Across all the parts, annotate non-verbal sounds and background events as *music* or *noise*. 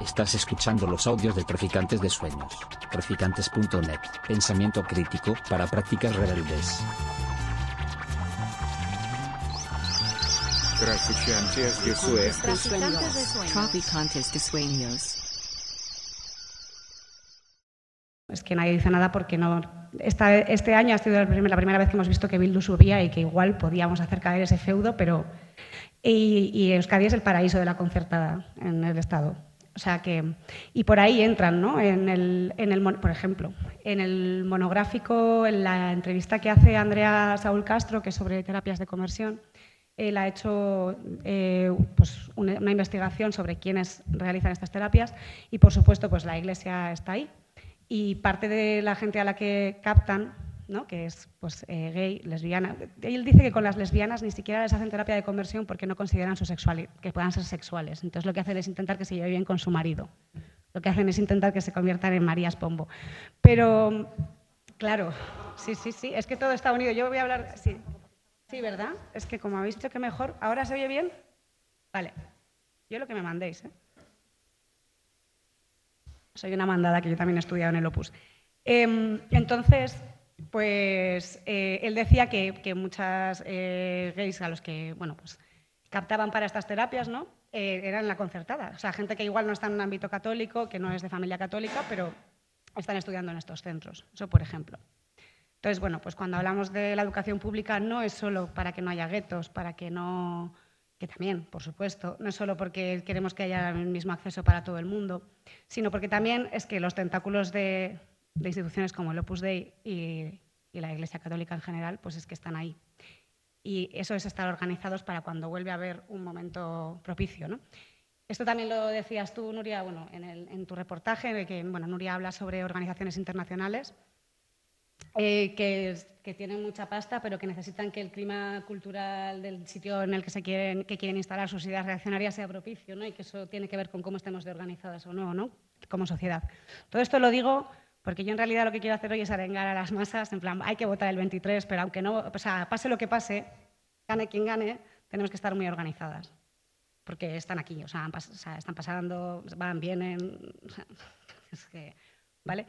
Estás escuchando los audios de Traficantes de Sueños. Traficantes.net. Pensamiento crítico para prácticas rebeldes. Traficantes de Sueños. Traficantes de sueños. Traficantes de sueños. Es que nadie dice nada porque no. Esta- este año ha sido la primera, la primera vez que hemos visto que Bildu subía y que igual podíamos hacer caer ese feudo, pero. Y, y Euskadi es el paraíso de la concertada en el Estado. O sea que. Y por ahí entran, ¿no? En el, en el, por ejemplo, en el monográfico, en la entrevista que hace Andrea Saúl Castro, que es sobre terapias de conversión, él ha hecho eh, pues, una investigación sobre quiénes realizan estas terapias y, por supuesto, pues la Iglesia está ahí. Y parte de la gente a la que captan, ¿no? que es pues, eh, gay, lesbiana, él dice que con las lesbianas ni siquiera les hacen terapia de conversión porque no consideran su sexuali- que puedan ser sexuales. Entonces lo que hacen es intentar que se lleve bien con su marido. Lo que hacen es intentar que se conviertan en Marías Pombo. Pero, claro, sí, sí, sí, es que todo está unido. Yo voy a hablar, sí, sí, ¿verdad? Es que como habéis dicho que mejor, ¿ahora se oye bien? Vale, yo lo que me mandéis, ¿eh? Soy una mandada que yo también he estudiado en el Opus. Em, entonces, pues eh, él decía que, muchas eh, gays a los que, bueno, pues captaban para estas terapias, ¿no? Eh, eran la concertada. O sea, gente que igual no está en un ámbito católico, que no es de familia católica, pero están estudiando en estos centros. Eso, por ejemplo. Entonces, bueno, pues cuando hablamos de la educación pública no es solo para que no haya guetos, para que no que también, por supuesto, no es solo porque queremos que haya el mismo acceso para todo el mundo, sino porque también es que los tentáculos de, de instituciones como el Opus Dei y, y la Iglesia Católica en general, pues es que están ahí. Y eso es estar organizados para cuando vuelve a haber un momento propicio. ¿no? Esto también lo decías tú, Nuria, bueno, en, el- en tu reportaje, de que bueno, Nuria habla sobre organizaciones internacionales eh, que, que tienen mucha pasta, pero que necesitan que el clima cultural del sitio en el que se quieren, que quieren instalar sus ideas reaccionarias sea propicio, ¿no? Y que eso tiene que ver con cómo estemos de organizadas o no, ¿no? Como sociedad. Todo esto lo digo porque yo en realidad lo que quiero hacer hoy es arengar a las masas, en plan, hay que votar el 23, pero aunque no, o sea, pase lo que pase, gane quien gane, tenemos que estar muy organizadas. Porque están aquí, o sea, están pasando, van, vienen, *laughs* es que, ¿vale?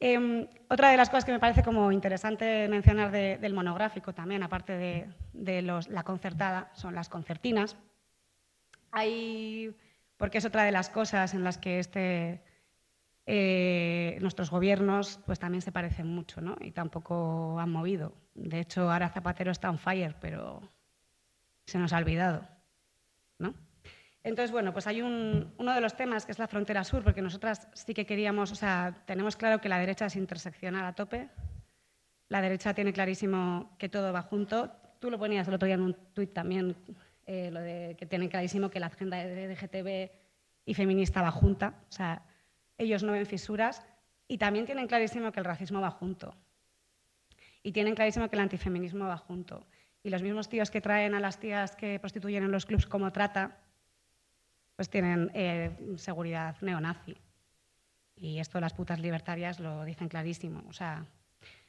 Em, otra de las cosas que me parece como interesante mencionar de- del monográfico también, aparte de, de los- la concertada, son las concertinas. Hay, porque es otra de las cosas en las que este, eh, nuestros gobiernos pues también se parecen mucho ¿no? y tampoco han movido. De hecho, ahora Zapatero está on fire, pero se nos ha olvidado. ¿no? Entonces, bueno, pues hay un- uno de los temas que es la frontera sur, porque nosotras sí que queríamos, o sea, tenemos claro que la derecha es interseccional a tope, la derecha tiene clarísimo que todo va junto. Tú lo ponías el otro día en un tuit también, eh, lo de que tienen clarísimo que la agenda de LGTB y feminista va junta, o sea, ellos no ven fisuras, y también tienen clarísimo que el racismo va junto, y tienen clarísimo que el antifeminismo va junto. Y los mismos tíos que traen a las tías que prostituyen en los clubs como trata, pues tienen eh, seguridad neonazi. Y esto las putas libertarias lo dicen clarísimo. O sea,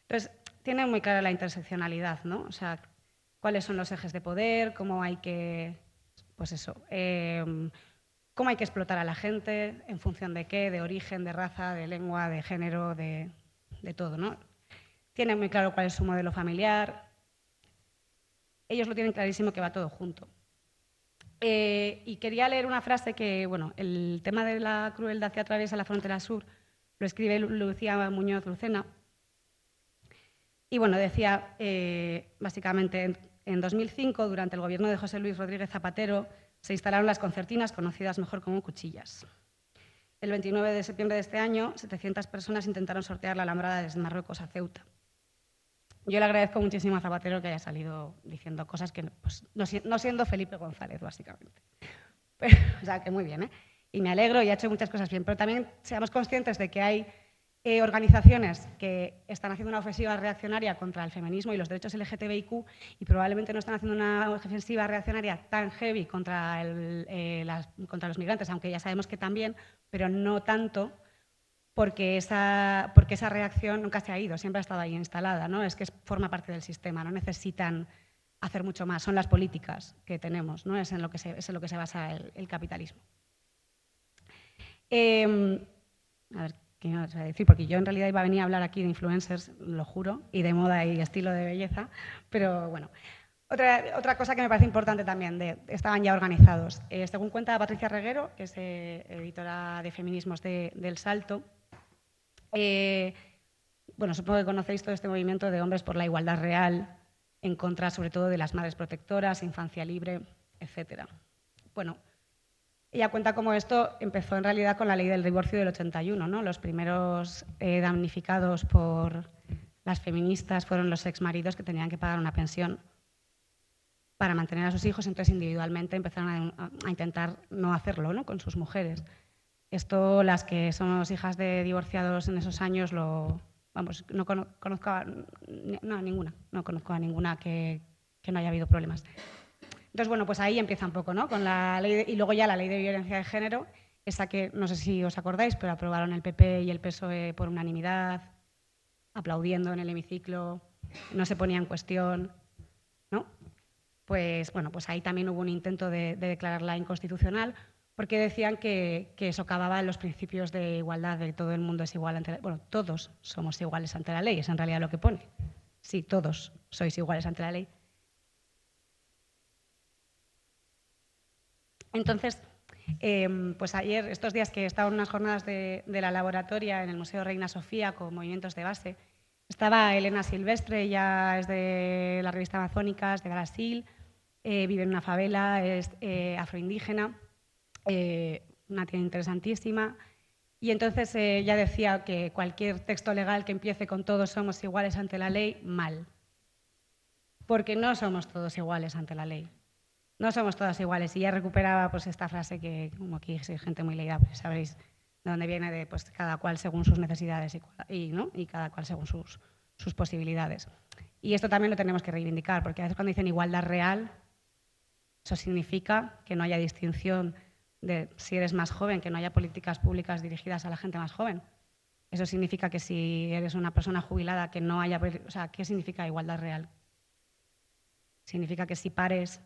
entonces, tienen muy clara la interseccionalidad, ¿no? O sea, cuáles son los ejes de poder, cómo hay que, pues eso, eh, cómo hay que explotar a la gente, en función de qué, de origen, de raza, de lengua, de género, de, de todo, ¿no? Tienen muy claro cuál es su modelo familiar. Ellos lo tienen clarísimo que va todo junto. Eh, y quería leer una frase que, bueno, el tema de la crueldad que atraviesa la frontera sur lo escribe Lu- Lucía Muñoz Lucena. Y bueno, decía eh, básicamente, en, en 2005, durante el gobierno de José Luis Rodríguez Zapatero, se instalaron las concertinas, conocidas mejor como cuchillas. El 29 de septiembre de este año, 700 personas intentaron sortear la alambrada desde Marruecos a Ceuta. Yo le agradezco muchísimo a Zapatero que haya salido diciendo cosas que, pues, no, no siendo Felipe González, básicamente. *laughs* O sea, que muy bien, ¿eh? Y me alegro y ha hecho muchas cosas bien. Pero también seamos conscientes de que hay eh, organizaciones que están haciendo una ofensiva reaccionaria contra el feminismo y los derechos LGTBIQ y probablemente no están haciendo una ofensiva reaccionaria tan heavy contra, el, eh, las- contra los migrantes, aunque ya sabemos que también, pero no tanto porque esa, reacción nunca se ha ido, siempre ha estado ahí instalada, ¿no? Es que forma parte del sistema, no necesitan hacer mucho más, son las políticas que tenemos, ¿no? Es en lo que se, basa el, el capitalismo. Em, a ver, ¿qué me vas a decir? Porque yo en realidad iba a venir a hablar aquí de influencers, lo juro, y de moda y estilo de belleza, pero bueno. Otra, otra cosa que me parece importante también, estaban ya organizados. Eh, según cuenta Patricia Reguero, que es eh, editora de feminismos de, del Salto, eh, bueno, supongo que conocéis todo este movimiento de hombres por la igualdad real, en contra sobre todo de las madres protectoras, infancia libre, etc. Bueno, ella cuenta cómo esto empezó en realidad con la ley del divorcio del 81. ¿no? Los primeros eh, damnificados por las feministas fueron los exmaridos que tenían que pagar una pensión para mantener a sus hijos, entonces individualmente empezaron a, intentar no hacerlo ¿no? con sus mujeres. Esto, las que somos hijas de divorciados en esos años, lo, vamos, no conozco a, ninguna, no conozco a ninguna que, que, no haya habido problemas. Entonces, bueno, pues ahí empieza un poco, ¿no? Con la ley de, y luego ya la ley de violencia de género, esa que no sé si os acordáis, pero aprobaron el PP y el PSOE por unanimidad, aplaudiendo en el hemiciclo, no se ponía en cuestión, ¿no? Pues bueno, pues ahí también hubo un intento de, de declararla inconstitucional, porque decían que, que, socavaba los principios de igualdad, de todo el mundo es igual ante la Bueno, todos somos iguales ante la ley, es en realidad lo que pone. Sí, todos sois iguales ante la ley. Entonces, eh, pues ayer, estos días que estaban unas jornadas de, la laboratoria en el Museo Reina Sofía con movimientos de base, estaba Elena Silvestre, ella es de la revista Amazónicas de Brasil, eh, vive en una favela, es eh, afroindígena eh, una tía interesantísima. Y entonces ella decía que cualquier texto legal que empiece con todos somos iguales ante la ley, mal. Porque no somos todos iguales ante la ley. No somos todas iguales. Y ella recuperaba pues, esta frase que, como aquí hay gente muy leída, pues sabréis de dónde viene, de pues, cada cual según sus necesidades y, y, ¿no? y cada cual según sus, sus posibilidades. Y esto también lo tenemos que reivindicar, porque a veces cuando dicen igualdad real, eso significa que no haya distinción de si eres más joven, que no haya políticas públicas dirigidas a la gente más joven. Eso significa que si eres una persona jubilada, que no haya... O sea, ¿qué significa igualdad real? Significa que si pares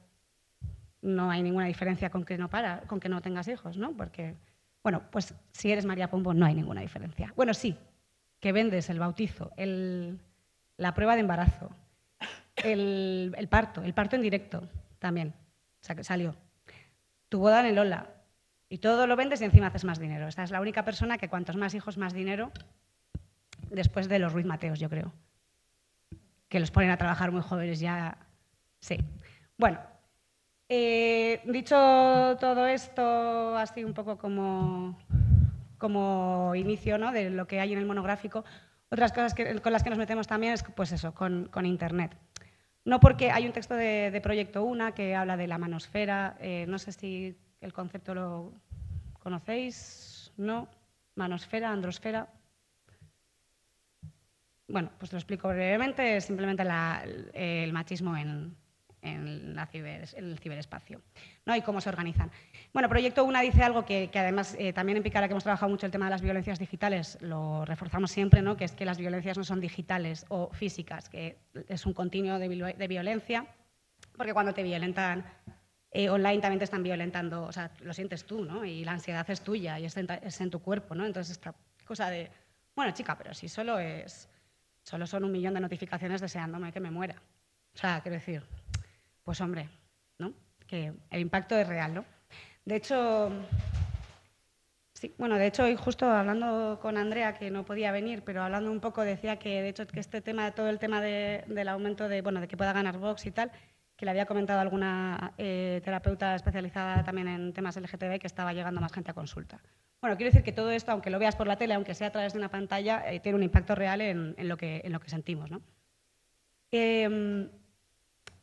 no hay ninguna diferencia con que no, para, con que no tengas hijos, ¿no? Porque, bueno, pues si eres María Pombo no hay ninguna diferencia. Bueno, sí, que vendes el bautizo, el, la prueba de embarazo, el, el, parto, el parto en directo también, o sea, que salió. Tu boda en el Ola, y todo lo vendes y encima haces más dinero. Esta es la única persona que cuantos más hijos, más dinero, después de los Ruiz Mateos, yo creo. Que los ponen a trabajar muy jóvenes ya. Sí. Bueno, eh, dicho todo esto, así un poco como, como inicio ¿no? de lo que hay en el monográfico, otras cosas con las que nos metemos también es pues eso, con, con Internet. No porque hay un texto de, de, Proyecto UNA que habla de la manosfera, eh, no sé si el concepto lo conocéis, ¿no? Manosfera, androsfera. Bueno, pues lo explico brevemente, simplemente el machismo en, en, la ciber, en, el ciberespacio ¿no? y cómo se organizan. Bueno, Proyecto UNA dice algo que, que además eh, también en Picara, que hemos trabajado mucho el tema de las violencias digitales, lo reforzamos siempre, ¿no? que es que las violencias no son digitales o físicas, que es un continuo de, de violencia, porque cuando te violentan eh, online también te están violentando, o sea, lo sientes tú, ¿no? Y la ansiedad es tuya y es en, es en tu cuerpo, ¿no? Entonces, esta cosa de, bueno, chica, pero si solo es, solo son un millón de notificaciones deseándome que me muera. O sea, quiero decir, pues hombre, ¿no? Que el impacto es real, ¿no? De hecho, sí, bueno, de hecho, hoy justo hablando con Andrea, que no podía venir, pero hablando un poco, decía que, de hecho, que este tema, todo el tema de, del aumento de, bueno, de que pueda ganar Vox y tal, que le había comentado alguna eh, terapeuta especializada también en temas LGTB que estaba llegando más gente a consulta. Bueno, quiero decir que todo esto, aunque lo veas por la tele, aunque sea a través de una pantalla, eh, tiene un impacto real en, lo, que, en lo que sentimos. ¿no? Eh,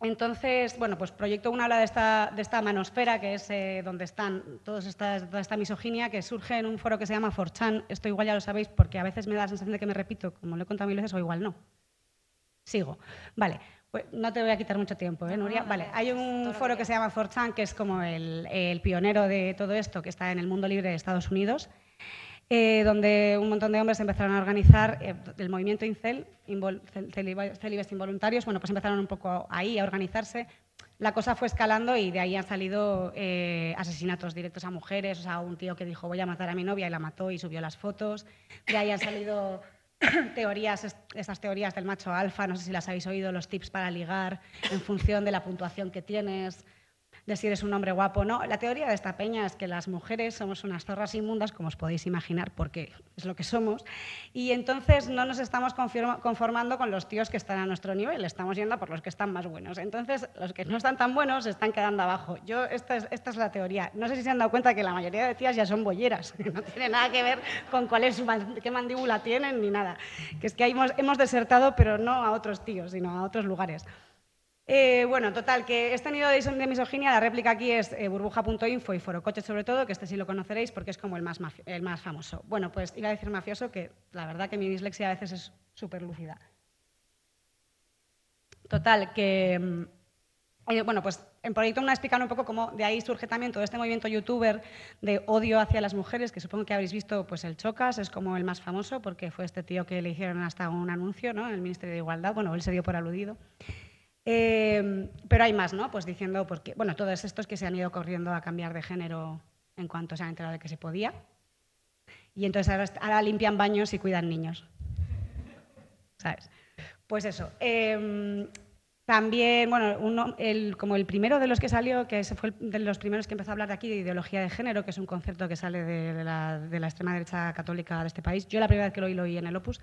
entonces, bueno, pues Proyecto 1 habla de esta, de esta manosfera, que es eh, donde están todos estas, toda esta misoginia, que surge en un foro que se llama Forchan. Esto igual ya lo sabéis, porque a veces me da la sensación de que me repito, como lo he contado mil veces, o igual no. Sigo. Vale. Pues no te voy a quitar mucho tiempo, ¿eh, Nuria? No, vale, hay un foro que se llama Forchan, que es como el, el, pionero de todo esto, que está en el mundo libre de Estados Unidos, eh, donde un montón de hombres empezaron a organizar eh, el movimiento Incel, celibes involuntarios, bueno, pues empezaron un poco ahí a organizarse. la cosa fue escalando y de ahí han salido eh, asesinatos directos a mujeres, o sea, un tío que dijo voy a matar a mi novia y la mató y subió las fotos. De ahí han salido *coughs* teorías, est- estas teorías del macho alfa, no sé si las habéis oído, los tips para ligar en función de la puntuación que tienes, de si eres un hombre guapo o no. La teoría de esta peña es que las mujeres somos unas zorras inmundas, como os podéis imaginar, porque es lo que somos, y entonces no nos estamos conformando con los tíos que están a nuestro nivel, estamos yendo por los que están más buenos. Entonces, los que no están tan buenos están quedando abajo. Yo, esta es, esta es la teoría. No sé si se han dado cuenta que la mayoría de tías ya son bolleras, *laughs* que no tiene nada que ver con cuál es su qué mandíbula tienen ni nada. Que es que hemos, hemos desertado, pero no a otros tíos, sino a otros lugares. Eh, bueno, total, que este nido de, misoginia, la réplica aquí es eh, burbuja.info y Forocoche sobre todo, que este sí lo conoceréis porque es como el más, el famoso. Bueno, pues iba a decir mafioso, que la verdad que mi dislexia a veces es súper lúcida. Total, que... mm, eh, bueno, pues en Proyecto Una explican un poco cómo de ahí surge también todo este movimiento youtuber de odio hacia las mujeres, que supongo que habréis visto, pues el Chocas es como el más famoso, porque fue este tío que le hicieron hasta un anuncio ¿no? en el Ministerio de Igualdad, bueno, él se dio por aludido. Eh, pero hay más, ¿no? Pues diciendo, porque, bueno, todos estos que se han ido corriendo a cambiar de género en cuanto se han enterado de que se podía. Y entonces ahora, ahora limpian baños y cuidan niños. ¿Sabes? Pues eso. eh, también, bueno, uno- el- como el primero de los que salió, que ese fue el de los primeros que empezó a hablar de aquí de ideología de género, que es un concepto que sale de, de la, de la extrema derecha católica de este país. Yo la primera vez que lo oí, lo oí en el Opus.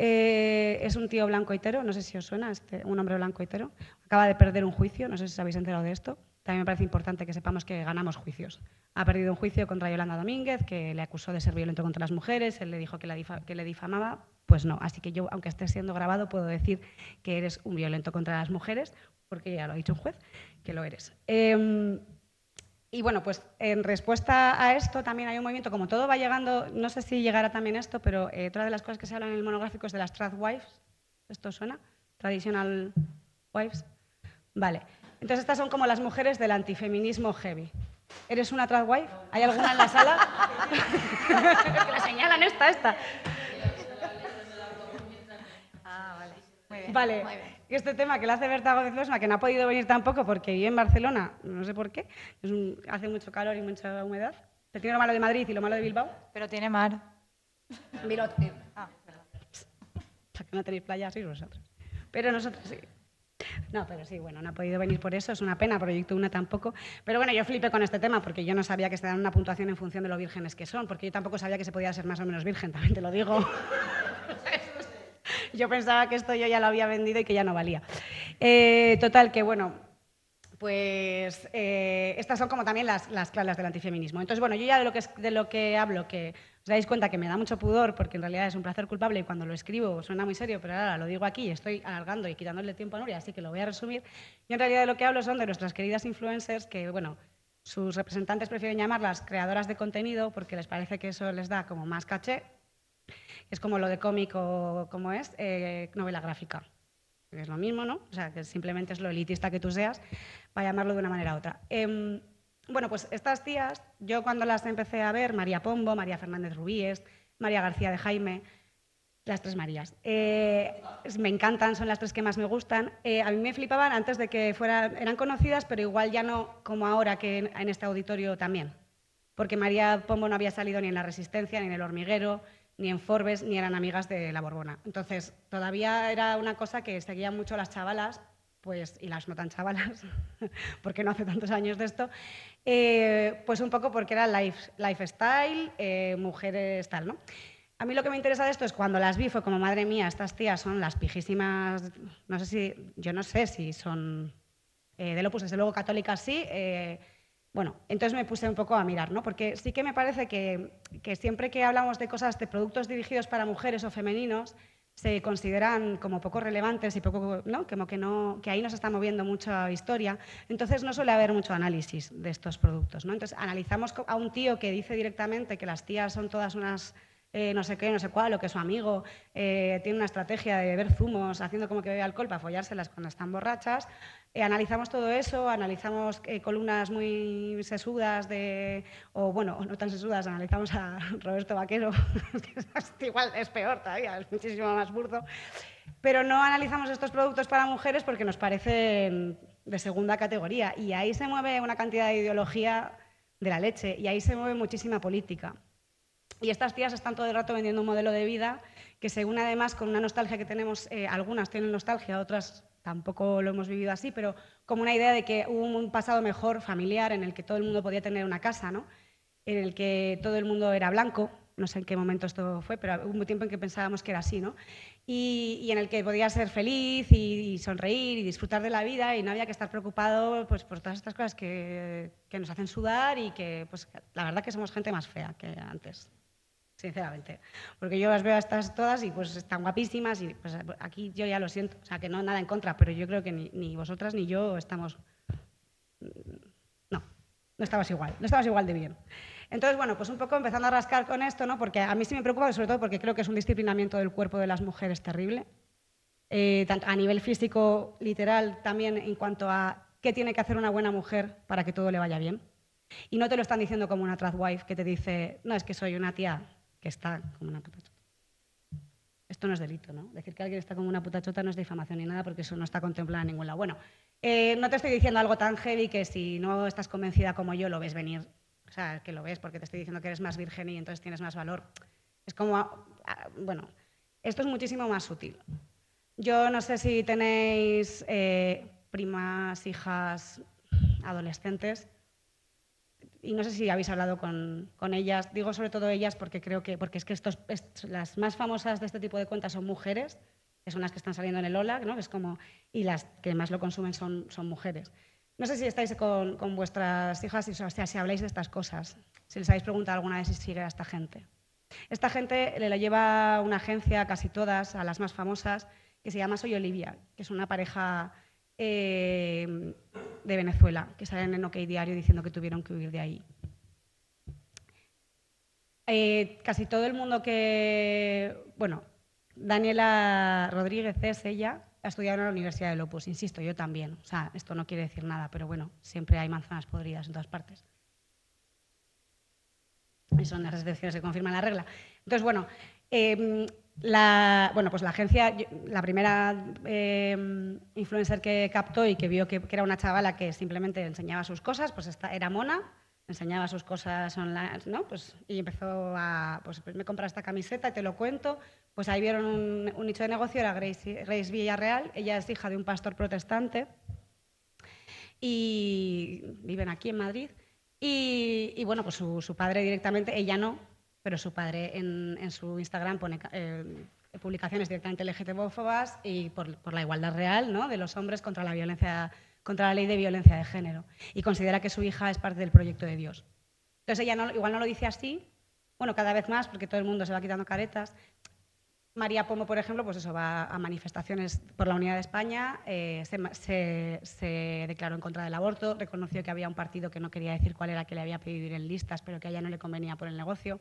Eh, es un tío blanco hetero, no sé si os suena, este, un hombre blanco hetero. Acaba de perder un juicio, no sé si os habéis enterado de esto. También me parece importante que sepamos que ganamos juicios. Ha perdido un juicio contra Yolanda Domínguez, que le acusó de ser violento contra las mujeres, él le dijo que, le difamaba. Pues no, así que yo, aunque esté siendo grabado, puedo decir que eres un violento contra las mujeres, porque ya lo ha dicho un juez, que lo eres. Em, y bueno, pues en respuesta a esto también hay un movimiento, como todo va llegando, no sé si llegará también esto, pero eh, otra de las cosas que se habla en el monográfico es de las wives. ¿Esto suena? Traditional wives. Vale. Entonces estas son como las mujeres del antifeminismo heavy. ¿Eres una wife? ¿Hay alguna en la sala? que *laughs* la señalan esta, esta. Ah, vale. Muy bien. Vale, Muy bien. Y este tema que le hace Berta Gómez Losma, que no ha podido venir tampoco porque vive en Barcelona, no sé por qué, es un- hace mucho calor y mucha humedad. Te tiene lo malo de Madrid y lo malo de Bilbao. Pero tiene mar. Bilbao, Ah, perdón. que no tenéis playa, sois vosotros. Pero nosotros sí. No, pero sí, bueno, no ha podido venir por eso, es una pena, Proyecto Una tampoco. Pero bueno, yo flipé con este tema porque yo no sabía que se dan una puntuación en función de lo vírgenes que son, porque yo tampoco sabía que se podía ser más o menos virgen, también te lo digo. *laughs* yo pensaba que esto yo ya lo había vendido y que ya no valía. Eh, total, que bueno, pues eh, estas son como también las, las del antifeminismo. Entonces, bueno, yo ya de lo, que, de lo que hablo, que os dais cuenta que me da mucho pudor, porque en realidad es un placer culpable y cuando lo escribo suena muy serio, pero ahora lo digo aquí y estoy alargando y quitándole tiempo a Nuria, así que lo voy a resumir. Yo en realidad de lo que hablo son de nuestras queridas influencers que, bueno, sus representantes prefieren llamarlas creadoras de contenido porque les parece que eso les da como más caché. Es como lo de cómic o como es, eh, novela gráfica. Es lo mismo, ¿no? O sea, que simplemente es lo elitista que tú seas, para llamarlo de una manera u otra. Em, bueno, pues estas tías, yo cuando las empecé a ver, María Pombo, María Fernández Rubíes, María García de Jaime, las tres Marías. Eh, me encantan, son las tres que más me gustan. Eh, a mí me flipaban antes de que fueran, eran conocidas, pero igual ya no como ahora que en este auditorio también. Porque María Pombo no había salido ni en La Resistencia, ni en El Hormiguero, ni en Forbes, ni eran amigas de La Borbona. Entonces, todavía era una cosa que seguían mucho las chavalas, pues, y las no tan chavalas, *laughs* porque no hace tantos años de esto, eh, pues un poco porque era life, lifestyle, eh, mujeres tal, ¿no? A mí lo que me interesa de esto es cuando las vi fue como, madre mía, estas tías son las pijísimas, no sé si, yo no sé si son eh, del Opus, desde luego católicas sí. Bueno, entonces me puse un poco a mirar, ¿no? Porque sí que me parece que, siempre que hablamos de cosas, de productos dirigidos para mujeres o femeninos, se consideran como poco relevantes y poco, ¿no? Como que, no, que ahí no se está moviendo mucha historia. Entonces no suele haber mucho análisis de estos productos, ¿no? Entonces analizamos a un tío que dice directamente que las tías son todas unas eh, no sé qué, no sé cuál, o que su amigo eh, tiene una estrategia de beber zumos haciendo como que bebe alcohol para follárselas cuando están borrachas. Eh, analizamos todo eso, analizamos columnas muy sesudas de, o bueno, no tan sesudas, analizamos a *laughs* Roberto Vaquero, *laughs* que igual es peor todavía, es muchísimo más burdo, pero no analizamos estos productos para mujeres porque nos parecen de segunda categoría. Y ahí se mueve una cantidad de ideología de la leche y ahí se mueve muchísima política. Y estas tías están todo el rato vendiendo un modelo de vida que se une además con una nostalgia que tenemos, eh, algunas tienen nostalgia, otras tampoco lo hemos vivido así, pero como una idea de que hubo un pasado mejor familiar en el que todo el mundo podía tener una casa, ¿no? en el que todo el mundo era blanco, no sé en qué momento esto fue, pero hubo un tiempo en que pensábamos que era así, ¿no? Y, en el que podía ser feliz y, sonreír y disfrutar de la vida y no había que estar preocupado pues, por todas estas cosas que, que, nos hacen sudar y que, pues, la verdad que somos gente más fea que antes, sinceramente. Porque yo las veo a estas todas y pues están guapísimas y pues aquí yo ya lo siento, o sea, que no nada en contra, pero yo creo que ni, ni vosotras ni yo estamos... No, no estamos igual, no estamos igual de bien. Entonces, bueno, pues un poco empezando a rascar con esto, ¿no? porque a mí sí me preocupa, sobre todo porque creo que es un disciplinamiento del cuerpo de las mujeres terrible, eh, a nivel físico, literal, también en cuanto a qué tiene que hacer una buena mujer para que todo le vaya bien. Y no te lo están diciendo como una wife que te dice, no, es que soy una tía que está como una puta chota. Esto no es delito, ¿no? Decir que alguien está como una puta chota no es difamación ni nada porque eso no está contemplado en ningún lado. Bueno, eh, no te estoy diciendo algo tan heavy que si no estás convencida como yo lo ves venir o sea, que lo ves porque te estoy diciendo que eres más virgen y entonces tienes más valor. Es como, ah, bueno, esto es muchísimo más sutil. Yo no sé si tenéis eh, primas, hijas, adolescentes, y no sé si habéis hablado con, con, ellas. Digo sobre todo ellas porque creo que, porque es que estos, las más famosas de este tipo de cuentas son mujeres, que son las que están saliendo en el OLA, ¿no? es como, y las que más lo consumen son, son mujeres. No sé si estáis con, vuestras hijas y o sea, si habláis de estas cosas, si les habéis preguntado alguna vez si sigue a esta gente. Esta gente le la lleva una agencia, casi todas, a las más famosas, que se llama Soy Olivia, que es una pareja eh, de Venezuela, que salen en OK Diario diciendo que tuvieron que huir de ahí. Eh, casi todo el mundo que, bueno, Daniela Rodríguez es ella, ha estudiado en la Universidad de Opus, insisto, yo también. O sea, esto no quiere decir nada, pero bueno, siempre hay manzanas podridas en todas partes. Y son las excepciones que confirman la regla. Entonces, bueno, em, la, bueno, pues la agencia, la primera em, influencer que captó y que vio que, era una chavala que simplemente enseñaba sus cosas, pues esta, era mona, enseñaba sus cosas online, ¿no? Pues, y empezó a, pues, pues me compra esta camiseta y te lo cuento. Pues ahí vieron un, nicho de negocio, era Grace, Villarreal, ella es hija de un pastor protestante y viven aquí en Madrid. Y, bueno, pues su, padre directamente, ella no, pero su padre en, su Instagram pone eh, publicaciones directamente LGTB-fobas y por, por, la igualdad real ¿no? de los hombres contra la violencia contra la ley de violencia de género y considera que su hija es parte del proyecto de Dios. Entonces ella igual no lo dice así, bueno, cada vez más, porque todo el mundo se va quitando caretas. María Pomo, por ejemplo, pues eso, va a manifestaciones por la unidad de España, eh, se, se, declaró en contra del aborto, reconoció que había un partido que no quería decir cuál era que le había pedido ir en listas, pero que a ella no le convenía por el negocio.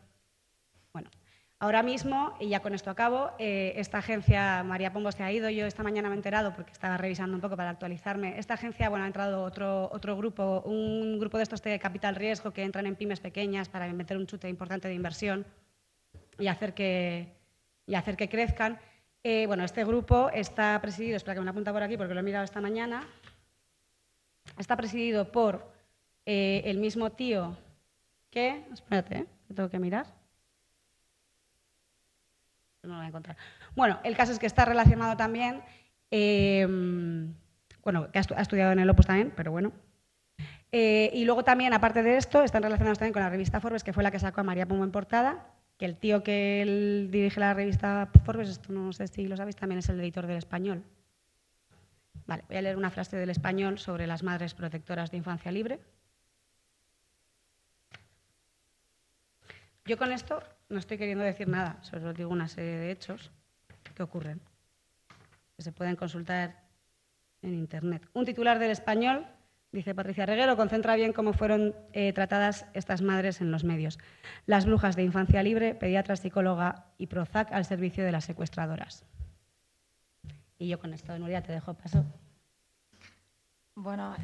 Bueno, Ahora mismo, y ya con esto acabo, eh, esta agencia, María Pombo se ha ido, yo esta mañana me he enterado porque estaba revisando un poco para actualizarme. Esta agencia, bueno, ha entrado otro, otro grupo, un grupo de estos de capital riesgo que entran en pymes pequeñas para meter un chute importante de inversión y hacer que, y hacer que crezcan. Eh, bueno, este grupo está presidido, espera que me lo apunta por aquí porque lo he mirado esta mañana, está presidido por eh, el mismo tío que, espérate, tengo que mirar no lo voy a encontrar. Bueno, el caso es que está relacionado también, em, bueno, que ha, estudiado en el Opus también, pero bueno. Eh, y luego también, aparte de esto, están relacionados también con la revista Forbes, que fue la que sacó a María Pomo en portada, que el tío que dirige la revista Forbes, esto no sé si lo sabéis, también es el editor del español. Vale, voy a leer una frase del español sobre las madres protectoras de infancia libre. Yo con esto no estoy queriendo decir nada, solo digo una serie de hechos que ocurren, que se pueden consultar en Internet. Un titular del español, dice Patricia Reguero, concentra bien cómo fueron eh, tratadas estas madres en los medios. Las brujas de infancia libre, pediatra, psicóloga y Prozac al servicio de las secuestradoras. Y yo con esto, Nuria, te dejo paso. Bueno,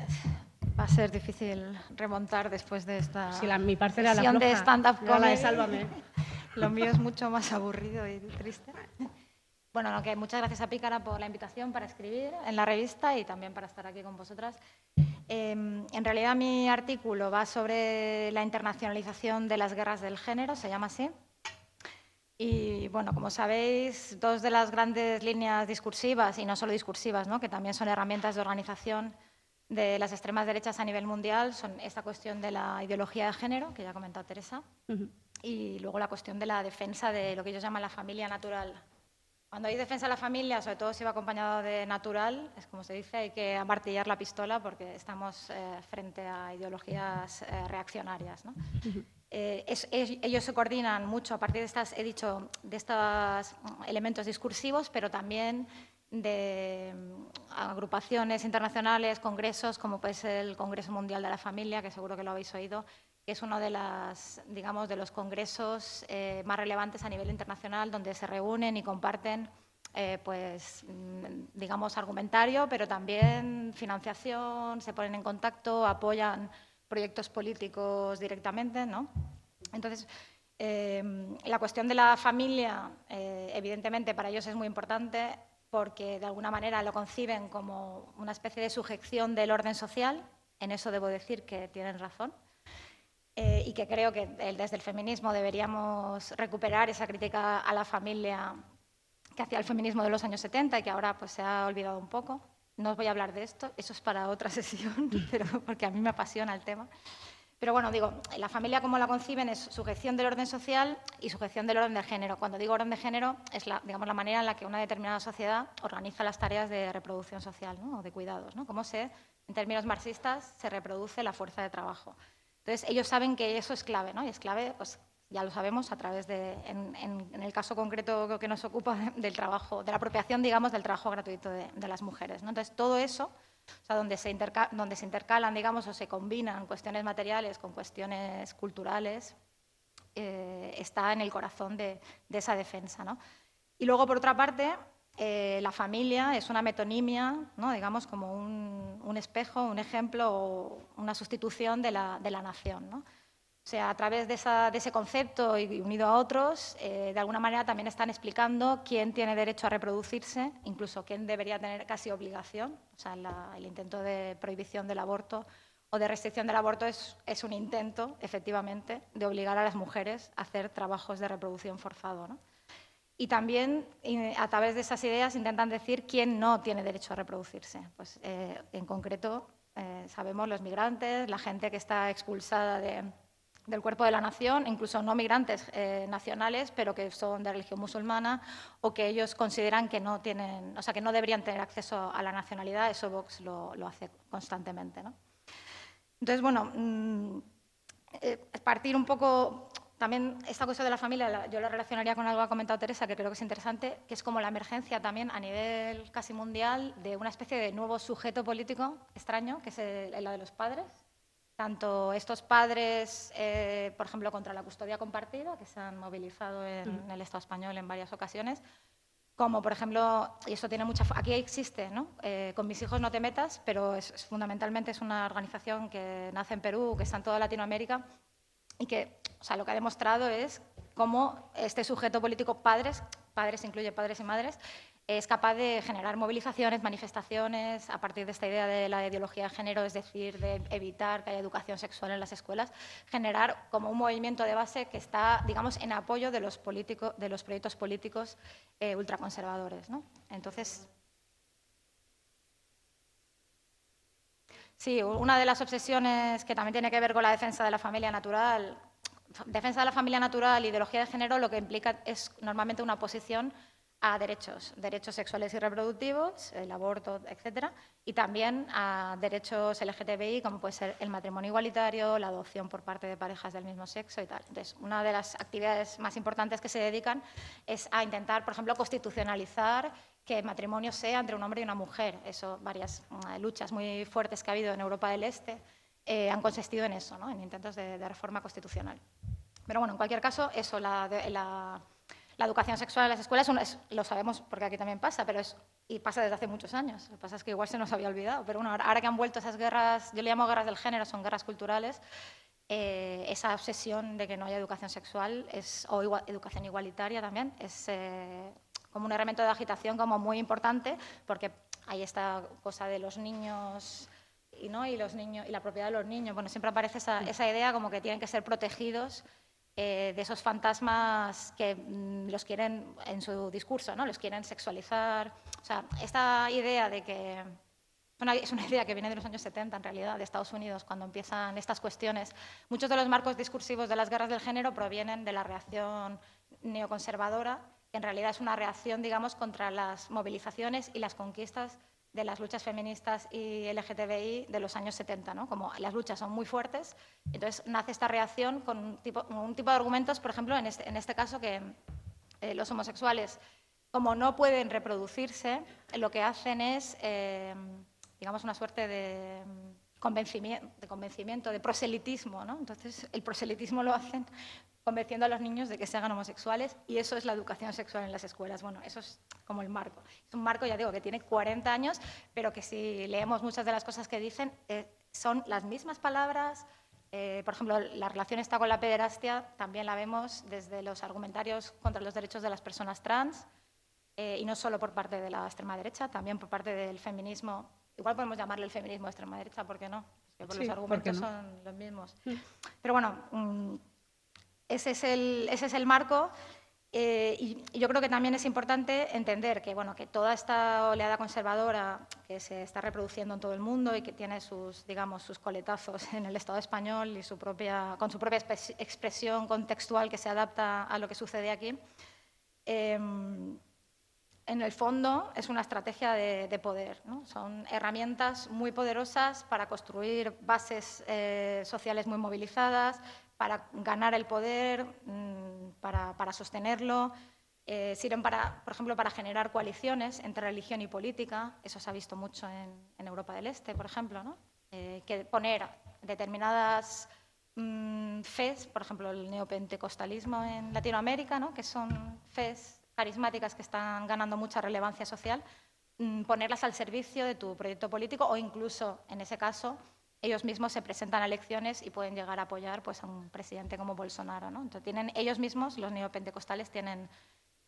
Va a ser difícil remontar después de esta sí, la, mi parte era la de stand-up comedy. Sálvame. *laughs* Lo mío es mucho más aburrido y triste. Bueno, no, que muchas gracias a Pícara por la invitación para escribir en la revista y también para estar aquí con vosotras. Em, en realidad mi artículo va sobre la internacionalización de las guerras del género, se llama así. Y bueno, como sabéis, dos de las grandes líneas discursivas, y no solo discursivas, ¿no? que también son herramientas de organización de las extremas derechas a nivel mundial, son esta cuestión de la ideología de género, que ya ha comentado Teresa, y luego la cuestión de la defensa de lo que ellos llaman la familia natural, cuando hay defensa de la familia, sobre todo si va acompañado de natural, es como se dice, hay que amartillar la pistola porque estamos eh, frente a ideologías eh, reaccionarias. Eh, ellos se coordinan mucho a partir de estas, he dicho, de estos elementos discursivos, pero también de mm, agrupaciones internacionales, congresos, como puede ser el Congreso Mundial de la Familia, que seguro que lo habéis oído, que es uno de, las, digamos, de los congresos eh, más relevantes a nivel internacional, donde se reúnen y comparten eh, pues, mm, digamos, argumentario, pero también financiación, se ponen en contacto, apoyan proyectos políticos directamente. ¿no? Entonces, em, la cuestión de la familia, eh, evidentemente, para ellos es muy importante porque de alguna manera lo conciben como una especie de sujeción del orden social. En eso debo decir que tienen razón. Eh, y que creo que desde el feminismo deberíamos recuperar esa crítica a la familia que hacía el feminismo de los años 70 y que ahora pues, se ha olvidado un poco. No os voy a hablar de esto, eso es para otra *laughs* sesión, pero porque a mí me apasiona el tema. Pero bueno, digo, la familia como la conciben es sujeción del orden social y sujeción del orden de género. Cuando digo orden de género es la, digamos, la manera en la que una determinada sociedad organiza las tareas de reproducción social ¿no? o de cuidados. ¿no? Cómo se, en términos marxistas, se reproduce la fuerza de trabajo. Entonces, ellos saben que eso es clave, ¿no? Y es clave, pues ya lo sabemos, a través de, en, el caso concreto que nos ocupa *laughs* del trabajo, de la apropiación, digamos, del trabajo gratuito de, las mujeres. ¿no? Entonces, todo eso, o sea, donde se, donde se intercalan, digamos, o se combinan cuestiones materiales con cuestiones culturales, eh, está en el corazón de, de esa defensa. ¿no? Y luego, por otra parte, eh, la familia es una metonimia, ¿no? digamos, como un, espejo, un ejemplo o una sustitución de la, de la nación. ¿no? O sea, a través de, ese concepto y unido a otros, eh, de alguna manera también están explicando quién tiene derecho a reproducirse, incluso quién debería tener casi obligación. O sea, el intento de prohibición del aborto o de restricción del aborto es, es, un intento, efectivamente, de obligar a las mujeres a hacer trabajos de reproducción forzado. ¿no? Y también, a través de esas ideas, intentan decir quién no tiene derecho a reproducirse. Pues, eh, en concreto, eh, sabemos los migrantes, la gente que está expulsada del cuerpo de la nación, incluso no migrantes eh, nacionales, pero que son de religión musulmana o que ellos consideran que no tienen, o sea, que no deberían tener acceso a la nacionalidad. Eso Vox lo, hace constantemente. ¿no? Entonces, bueno, mm, partir un poco también esta cuestión de la familia yo la relacionaría con algo que ha comentado Teresa, que creo que es interesante, que es como la emergencia también a nivel casi mundial de una especie de nuevo sujeto político extraño, que es la de los padres. Tanto estos padres, eh, por ejemplo, contra la custodia compartida, que se han movilizado en, mm. el Estado español en varias ocasiones, como por ejemplo, y esto tiene mucha... Aquí existe, ¿no? Eh, con mis hijos no te metas, pero es, fundamentalmente es una organización que nace en Perú, que está en toda Latinoamérica y que o sea, lo que ha demostrado es cómo este sujeto político, padres, padres incluye padres y madres, es capaz de generar movilizaciones, manifestaciones a partir de esta idea de la ideología de género, es decir, de evitar que haya educación sexual en las escuelas, generar como un movimiento de base que está, digamos, en apoyo de los, de los proyectos políticos eh, ultraconservadores. ¿no? Entonces, sí, una de las obsesiones que también tiene que ver con la defensa de la familia natural defensa de la familia natural, ideología de género, lo que implica es normalmente una oposición a derechos, derechos sexuales y reproductivos, el aborto, etcétera, y también a derechos LGTBI, como puede ser el matrimonio igualitario, la adopción por parte de parejas del mismo sexo y tal. Entonces, una de las actividades más importantes que se dedican es a intentar, por ejemplo, constitucionalizar que el matrimonio sea entre un hombre y una mujer. Eso, varias mm, luchas muy fuertes que ha habido en Europa del Este eh, han consistido en eso, ¿no? en intentos de reforma constitucional. Pero bueno, en cualquier caso, eso, la, la, educación sexual en las escuelas, lo sabemos porque aquí también pasa, pero es, y pasa desde hace muchos años. Lo que pasa es que igual se nos había olvidado. Pero bueno, ahora, que han vuelto esas guerras, yo le llamo guerras del género, son guerras culturales, eh, esa obsesión de que no haya educación sexual es, o educación igualitaria también es, eh, como un elemento de agitación como muy importante, porque hay esta cosa de los niños y, ¿no? y, los niños, y la propiedad de los niños. Bueno, siempre aparece esa, esa idea como que tienen que ser protegidos eh, de esos fantasmas que mm, los quieren, en su discurso, ¿no? los quieren sexualizar. O sea, esta idea de que es una idea que viene de los años 70, en realidad, de Estados Unidos, cuando empiezan estas cuestiones. Muchos de los marcos discursivos de las guerras del género provienen de la reacción neoconservadora, que en realidad es una reacción, digamos, contra las movilizaciones y las conquistas de las luchas feministas y LGTBI de los años 70. ¿no? Como las luchas son muy fuertes, entonces nace esta reacción con un tipo, un tipo de argumentos, por ejemplo, en este, en este caso, que eh, los homosexuales, como no pueden reproducirse, lo que hacen es... Eh, digamos, una suerte de convencimiento, de, convencimiento, de proselitismo. ¿no? Entonces, el proselitismo lo hacen convenciendo a los niños de que se hagan homosexuales y eso es la educación sexual en las escuelas. Bueno, eso es como el marco. Es un marco, ya digo, que tiene 40 años, pero que si leemos muchas de las cosas que dicen, eh, son las mismas palabras. Eh, por ejemplo, la relación está con la pederastia, también la vemos desde los argumentarios contra los derechos de las personas trans, eh, y no solo por parte de la extrema derecha, también por parte del feminismo Igual podemos llamarle el feminismo de extrema derecha, ¿por qué no? Porque los argumentos son los mismos. Mm. Pero bueno, mm, ese es el, marco. Eh, y, yo creo que también es importante entender que, bueno, que toda esta oleada conservadora que se está reproduciendo en todo el mundo y que tiene sus, digamos, sus coletazos en el Estado español y su propia, con su propia expresión contextual que se adapta a lo que sucede aquí, eh, en el fondo es una estrategia de, poder. Son herramientas muy poderosas para construir bases eh, sociales muy movilizadas, para ganar el poder, mm, para, sostenerlo. Eh, sirven, para, por ejemplo, para generar coaliciones entre religión y política. Eso se ha visto mucho en, Europa del Este, por ejemplo. ¿no? Eh, que poner determinadas mm, fes, por ejemplo, el neopentecostalismo en Latinoamérica, ¿no? que son fes carismáticas que están ganando mucha relevancia social, mm, ponerlas al servicio de tu proyecto político o incluso, en ese caso, ellos mismos se presentan a elecciones y pueden llegar a apoyar pues, a un presidente como Bolsonaro. ¿no? Entonces, tienen, ellos mismos, los neopentecostales, tienen,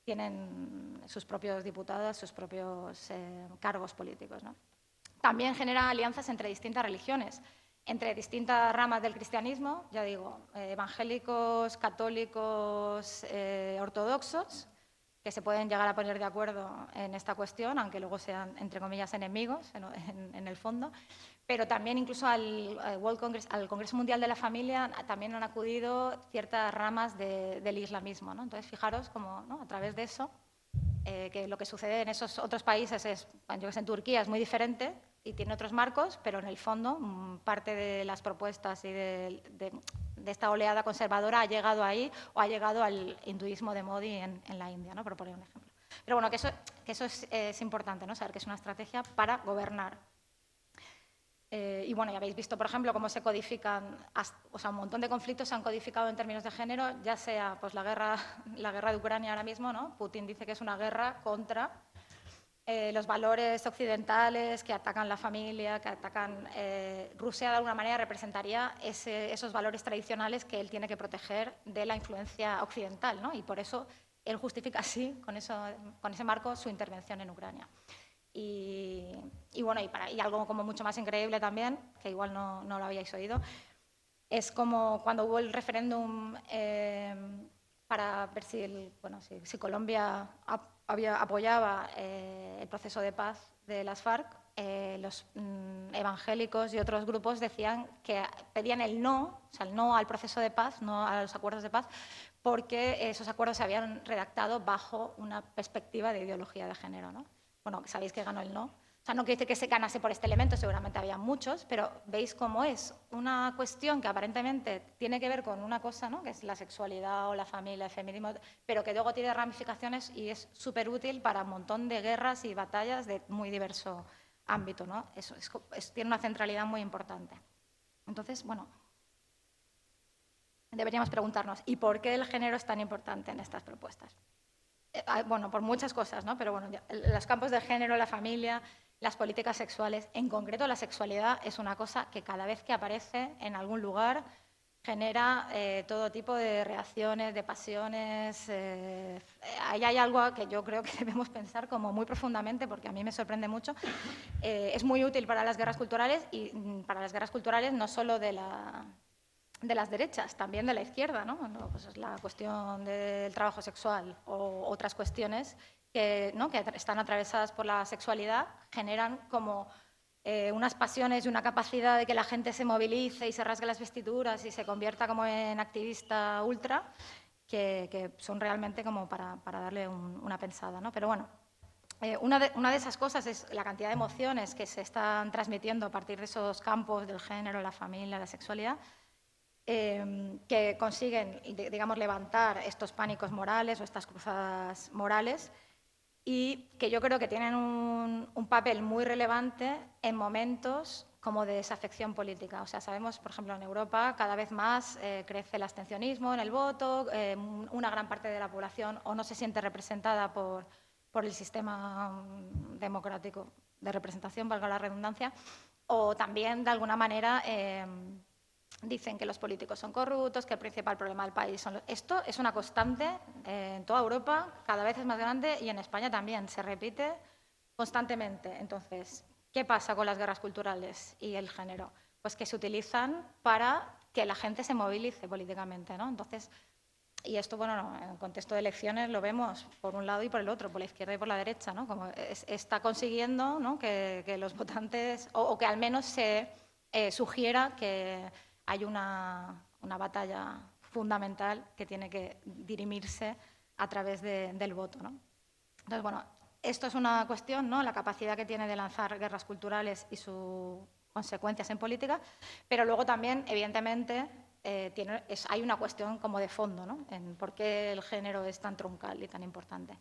tienen sus propios diputados, sus propios eh, cargos políticos. ¿no? También genera alianzas entre distintas religiones, entre distintas ramas del cristianismo, ya digo, evangélicos, católicos, eh, ortodoxos, que se pueden llegar a poner de acuerdo en esta cuestión, aunque luego sean, entre comillas, enemigos en, el fondo. Pero también incluso al, World Congress, al Congreso Mundial de la Familia también han acudido ciertas ramas del islamismo. ¿no? Entonces, fijaros cómo a través de eso, eh, que lo que sucede en esos otros países es, yo que sé, en Turquía es muy diferente y tiene otros marcos, pero en el fondo mm, parte de las propuestas y de, de esta oleada conservadora ha llegado ahí o ha llegado al hinduismo de Modi en, la India, ¿no? por poner un ejemplo. Pero bueno, que eso, que eso es, importante, ¿no? saber que es una estrategia para gobernar. Eh, y bueno, ya habéis visto, por ejemplo, cómo se codifican, o sea, un montón de conflictos se han codificado en términos de género, ya sea pues, la, guerra, la guerra de Ucrania ahora mismo, ¿no? Putin dice que es una guerra contra eh, los valores occidentales que atacan la familia, que atacan eh, Rusia de alguna manera representaría esos valores tradicionales que él tiene que proteger de la influencia occidental, ¿no? Y por eso él justifica así, con, eso, con ese marco, su intervención en Ucrania. Y, bueno, y, para, y, algo como mucho más increíble también, que igual no, no lo habíais oído, es como cuando hubo el referéndum eh, para ver si, bueno, si, si Colombia apoyaba eh, el proceso de paz de las FARC, eh, los mm, evangélicos y otros grupos decían que pedían el no, o sea, el no al proceso de paz, no a los acuerdos de paz, porque esos acuerdos se habían redactado bajo una perspectiva de ideología de género. ¿no? Bueno, sabéis que ganó el no. O sea, no quiere decir que se ganase por este elemento, seguramente había muchos, pero veis cómo es una cuestión que aparentemente tiene que ver con una cosa, ¿no? que es la sexualidad o la familia, el feminismo, pero que luego tiene ramificaciones y es súper útil para un montón de guerras y batallas de muy diverso ámbito. ¿no? Eso tiene una centralidad muy importante. Entonces, bueno, deberíamos preguntarnos, ¿y por qué el género es tan importante en estas propuestas? Eh, ah, bueno, por muchas cosas, ¿no? pero bueno, los campos del género, la familia, las políticas sexuales, en concreto la sexualidad, es una cosa que cada vez que aparece en algún lugar genera eh, todo tipo de reacciones, de pasiones. Eh, ahí hay algo que yo creo que *laughs* debemos pensar como muy profundamente, porque a mí me sorprende mucho. Eh, es muy útil para las guerras culturales y mm, para las guerras culturales no solo de, la, de las derechas, también de la izquierda, ¿no? Pues es la cuestión del trabajo sexual o otras cuestiones que, ¿no? que están atravesadas por la sexualidad generan como eh, unas pasiones y una capacidad de que la gente se movilice y se rasgue las vestiduras y se convierta como en activista ultra, que, son realmente como para, darle una pensada. ¿no? Pero bueno, eh, una, de, una, de, esas cosas es la cantidad de emociones que se están transmitiendo a partir de esos campos del género, la familia, la sexualidad, eh, que consiguen, digamos, levantar estos pánicos morales o estas cruzadas morales y que yo creo que tienen un, papel muy relevante en momentos como de desafección política. O sea, sabemos, por ejemplo, en Europa cada vez más eh, crece el abstencionismo en el voto, eh, una gran parte de la población o no se siente representada por, por el sistema mm, democrático de representación, valga la redundancia, o también, de alguna manera, eh, dicen que los políticos son corruptos, que el principal problema del país son... Esto es una constante eh, en toda Europa, cada vez es más grande y en España también se repite constantemente. Entonces, ¿qué pasa con las guerras culturales y el género? Pues que se utilizan para que la gente se movilice políticamente, ¿no? Entonces, y esto, bueno, en el contexto de elecciones lo vemos por un lado y por el otro, por la izquierda y por la derecha, ¿no? Como está consiguiendo ¿no? que, los votantes, o, que al menos se eh, sugiera que hay una, batalla fundamental que tiene que dirimirse a través del voto. ¿no? Entonces, bueno, esto es una cuestión, ¿no? la capacidad que tiene de lanzar guerras culturales y sus consecuencias en política, pero luego también, evidentemente, eh, tiene, hay una cuestión como de fondo, ¿no? en por qué el género es tan troncal y tan importante.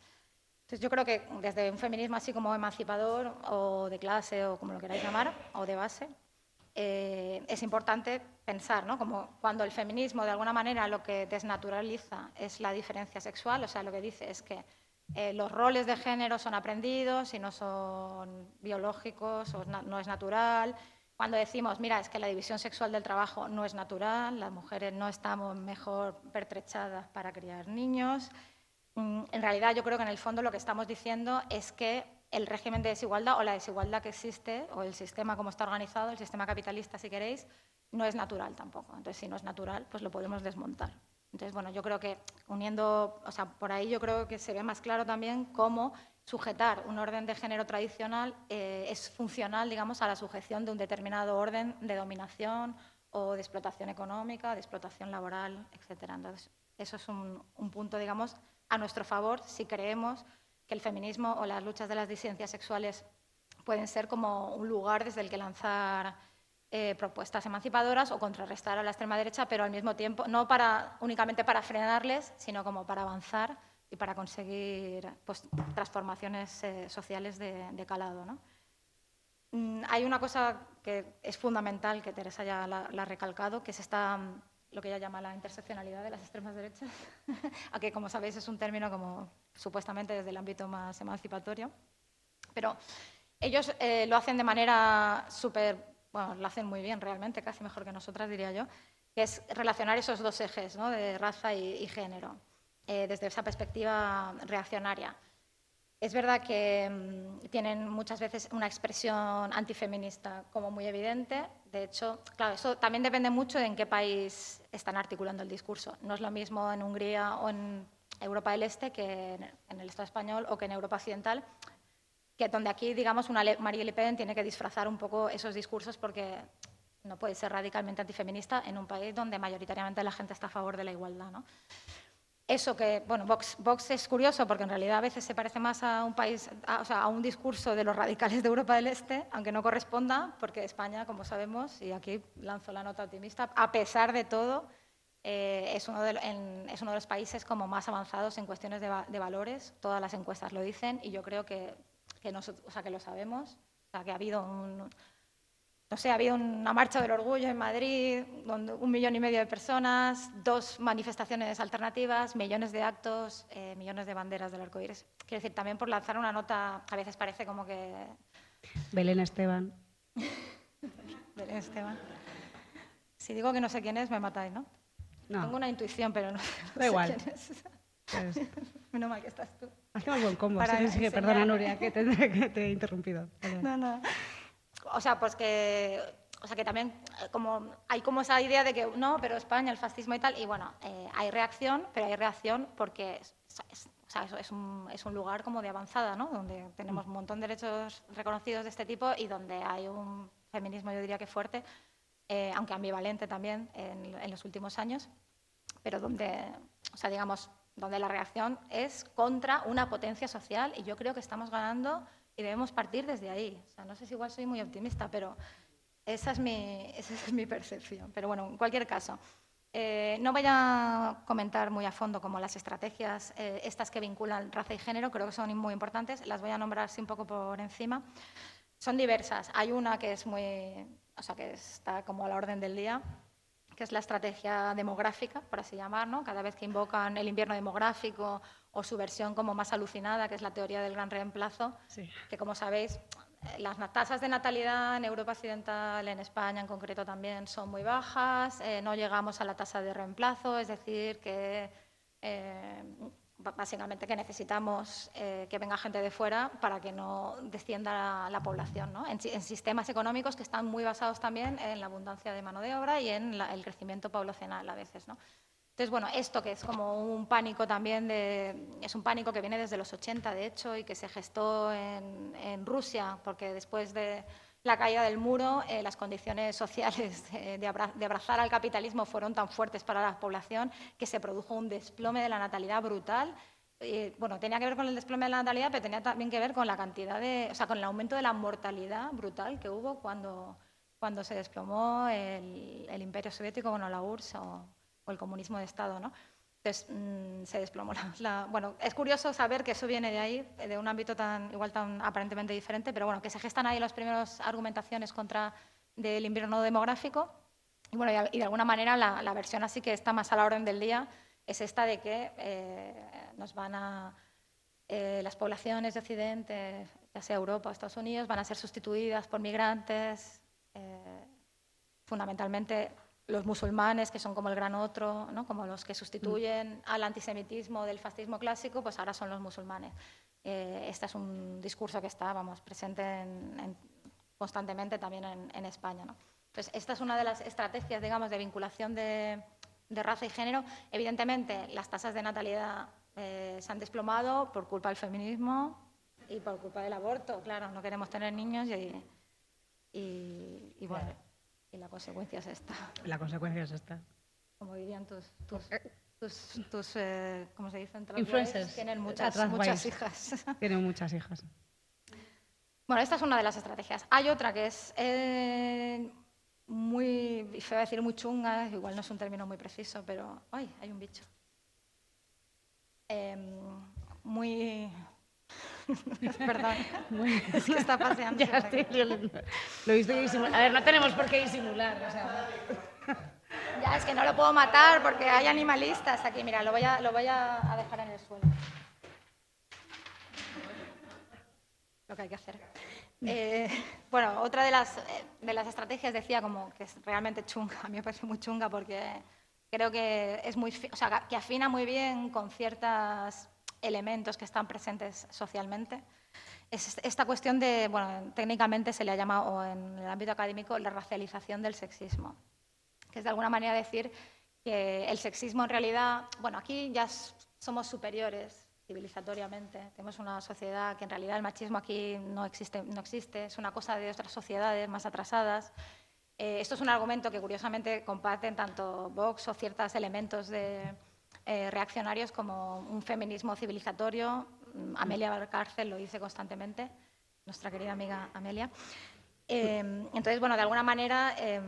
Entonces, yo creo que desde un feminismo así como emancipador o de clase o como lo queráis llamar, o de base, eh, es importante pensar, ¿no? Como cuando el feminismo de alguna manera lo que desnaturaliza es la diferencia sexual, o sea, lo que dice es que eh, los roles de género son aprendidos y no son biológicos o no es natural. Cuando decimos, mira, es que la división sexual del trabajo no es natural, las mujeres no estamos mejor pertrechadas para criar niños. Mm, en realidad yo creo que en el fondo lo que estamos diciendo es que el régimen de desigualdad o la desigualdad que existe, o el sistema como está organizado, el sistema capitalista, si queréis, no es natural tampoco. Entonces, si no es natural, pues lo podemos desmontar. Entonces, bueno, yo creo que uniendo, o sea, por ahí yo creo que se ve más claro también cómo sujetar un orden de género tradicional eh, es funcional, digamos, a la sujeción de un determinado orden de dominación o de explotación económica, de explotación laboral, etcétera. Entonces, eso es un, un punto, digamos, a nuestro favor si creemos el feminismo o las luchas de las disidencias sexuales pueden ser como un lugar desde el que lanzar eh, propuestas emancipadoras o contrarrestar a la extrema derecha, pero al mismo tiempo no para, únicamente para frenarles, sino como para avanzar y para conseguir pues, transformaciones eh, sociales de, calado. Mm, hay una cosa que es fundamental, que Teresa ya la, ha recalcado, que es esta lo que ella llama la interseccionalidad de las extremas derechas, *laughs* aunque como sabéis es un término como supuestamente desde el ámbito más emancipatorio, pero ellos eh, lo hacen de manera súper, bueno, lo hacen muy bien realmente, casi mejor que nosotras diría yo, que es relacionar esos dos ejes ¿no? de raza y, género eh, desde esa perspectiva reaccionaria. Es verdad que mm, tienen muchas veces una expresión antifeminista como muy evidente. De hecho, claro, eso también depende mucho de en qué país están articulando el discurso. No es lo mismo en Hungría o en Europa del Este que en el Estado español o que en Europa Occidental, que donde aquí, digamos, una María Le Pen tiene que disfrazar un poco esos discursos porque no puede ser radicalmente antifeminista en un país donde mayoritariamente la gente está a favor de la igualdad. ¿no? Eso que, bueno, Vox, es curioso porque en realidad a veces se parece más a un país, a un discurso de los radicales de Europa del Este, aunque no corresponda, porque España, como sabemos, y aquí lanzo la nota optimista, a pesar de todo, eh, es, uno de, es, uno de, los países como más avanzados en cuestiones de, valores. Todas las encuestas lo dicen y yo creo que, que, nosotros, o sea, que lo sabemos, o sea, que ha habido un, no sé, había una marcha del orgullo en Madrid, donde un millón y medio de personas, dos manifestaciones alternativas, millones de actos, eh, millones de banderas del arco iris. Quiero decir, también por lanzar una nota, a veces parece como que. Belén Esteban. *laughs* Belén Esteban. Si digo que no sé quién es, me matáis, ¿no? No, Tengo una intuición, pero no, *laughs* no Da sé igual. quién es. pues, *laughs* Menos mal que estás tú. hacemos buen combo. Para Sí, perdona, Nuria, que te, que te he interrumpido. Perdón. No, no. O sea, pues que, o sea, que también eh, como, hay como esa idea de que no, pero España, el fascismo y tal, y bueno, eh, hay reacción, pero hay reacción porque es, es- o sea, es, un, es un lugar como de avanzada, ¿no? Donde tenemos un montón de derechos reconocidos de este tipo y donde hay un feminismo, yo diría que fuerte, eh, aunque ambivalente también en, en los últimos años, pero donde, o sea, digamos, donde la reacción es contra una potencia social y yo creo que estamos ganando y debemos partir desde ahí. O sea, no sé si igual soy muy optimista, pero esa es mi, *laughs* esa es mi percepción. Pero bueno, en cualquier caso, eh, no voy a comentar muy a fondo como las estrategias, eh, estas que vinculan raza y género, creo que son muy importantes, las voy a nombrar un poco por encima. Son diversas. Hay una que es muy, o sea, que está como a la orden del día, que es la estrategia demográfica, por así llamar, ¿no? Cada vez que invocan el invierno demográfico o su versión como más alucinada, que es la teoría del gran reemplazo, Sí. que como sabéis, las tasas de natalidad en Europa Occidental, en España en concreto también, son muy bajas, eh, no llegamos a la tasa de reemplazo, es decir, que eh, básicamente que necesitamos eh, que venga gente de fuera para que no descienda la, la población, ¿no? en, en sistemas económicos que están muy basados también en la abundancia de mano de obra y en la- el crecimiento poblacional a veces. ¿no? Entonces, bueno, esto que es como un pánico también, de, es un pánico que viene desde los 80, de hecho, y que se gestó en, en Rusia, porque después de la caída del muro, eh, las condiciones *laughs* sociales de, abra- de abrazar al capitalismo fueron tan fuertes para la población que se produjo un desplome de la natalidad brutal. Eh, bueno, tenía que ver con el desplome de la natalidad, pero tenía también que ver con la cantidad de, o sea, con el aumento de la mortalidad brutal que hubo cuando, cuando se desplomó el, el Imperio Soviético, bueno, la URSS o, o el comunismo de Estado, ¿no? Entonces, mm, se desplomó la, Bueno, es curioso saber que eso viene de ahí, de un ámbito tan, igual tan aparentemente diferente, pero bueno, que se gestan ahí las primeras argumentaciones contra del invierno demográfico. Y bueno, y, de alguna manera la, la versión así que está más a la orden del día es esta de que eh, nos van a... eh, las poblaciones de Occidente, ya sea Europa o Estados Unidos, van a ser sustituidas por migrantes, eh, fundamentalmente los musulmanes, que son como el gran otro, ¿no? como los que sustituyen al antisemitismo del fascismo clásico, pues ahora son los musulmanes. Eh, este es un discurso que está, vamos, presente en- en- constantemente también en, en España. ¿no? Entonces, esta es una de las estrategias, digamos, de vinculación de, de raza y género. Evidentemente, las tasas de natalidad eh, se han desplomado por culpa del feminismo y por culpa del aborto. Claro, no queremos tener niños y, y, y bueno, y la consecuencia es esta. La consecuencia es esta. Como dirían tus, tus, tus, tus, eh, ¿cómo se dicen? Influencers. Tienen muchas, Trans muchas boys. hijas. *laughs* Tiene muchas hijas. Bueno, esta es una de las estrategias. Hay otra que es eh, muy, se va a decir muy chunga, igual no es un término muy preciso, pero, ay, hay un bicho. Em, muy, *laughs* perdón, es que está paseando. Ya estoy, yo lo, lo he visto disimular. A ver, no tenemos por qué disimular. o sea, Ya, es que no lo puedo matar porque hay animalistas aquí. Mira, lo voy a, lo voy a, a dejar en el suelo. Lo que hay que hacer. Eh, bueno, otra de las, eh, de las estrategias decía como que es realmente chunga, a mí me parece muy chunga porque creo que es muy, o sea, que afina muy bien con ciertos elementos que están presentes socialmente. Es esta cuestión de, bueno, técnicamente se le ha llamado, o en el ámbito académico, la racialización del sexismo que es de alguna manera decir que el sexismo en realidad, bueno, aquí ya somos superiores civilizatoriamente, tenemos una sociedad que en realidad el machismo aquí no existe, no existe es una cosa de otras sociedades más atrasadas. Eh, esto es un argumento que curiosamente comparten tanto Vox o ciertos elementos de, eh, reaccionarios como un feminismo civilizatorio. Mm, Amelia Valcárcel lo dice constantemente, nuestra querida amiga Amelia. Eh, entonces, bueno, de alguna manera eh,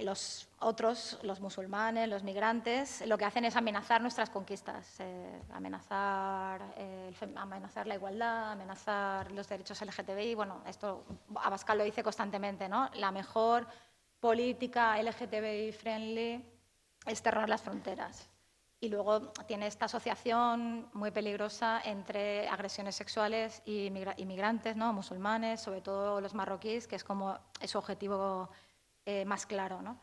los otros, los musulmanes, los migrantes, lo que hacen es amenazar nuestras conquistas, eh, amenazar, eh, amenazar la igualdad, amenazar los derechos LGTBI. Bueno, esto Abascal lo dice constantemente, ¿no? La mejor política LGTBI friendly es cerrar las fronteras. Y luego tiene esta asociación muy peligrosa entre agresiones sexuales y migra- inmigrantes, ¿no? musulmanes, sobre todo los marroquíes, que es como su objetivo eh, más claro. ¿no?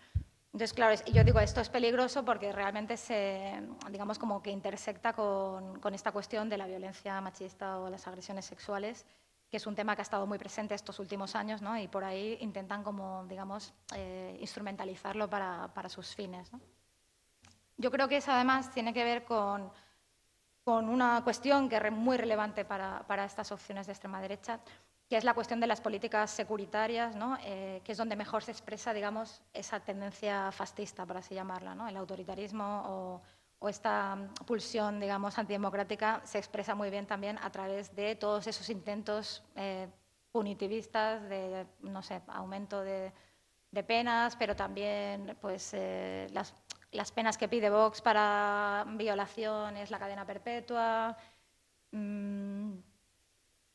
Entonces, claro, yo digo, esto es peligroso porque realmente se, digamos, como que intersecta con, con esta cuestión de la violencia machista o las agresiones sexuales, que es un tema que ha estado muy presente estos últimos años, ¿no? Y por ahí intentan como, digamos, eh, instrumentalizarlo para, para sus fines, ¿no? Yo creo que eso además tiene que ver con, con una cuestión que es muy relevante para, para estas opciones de extrema derecha, que es la cuestión de las políticas securitarias, ¿no? Eh, que es donde mejor se expresa, digamos, esa tendencia fascista, por así llamarla, ¿no? el autoritarismo o, o esta mm, pulsión, digamos, antidemocrática se expresa muy bien también a través de todos esos intentos eh, punitivistas de, no sé, aumento de, de penas, pero también pues, eh, las, las penas que pide Vox para violación es la cadena perpetua. Mm,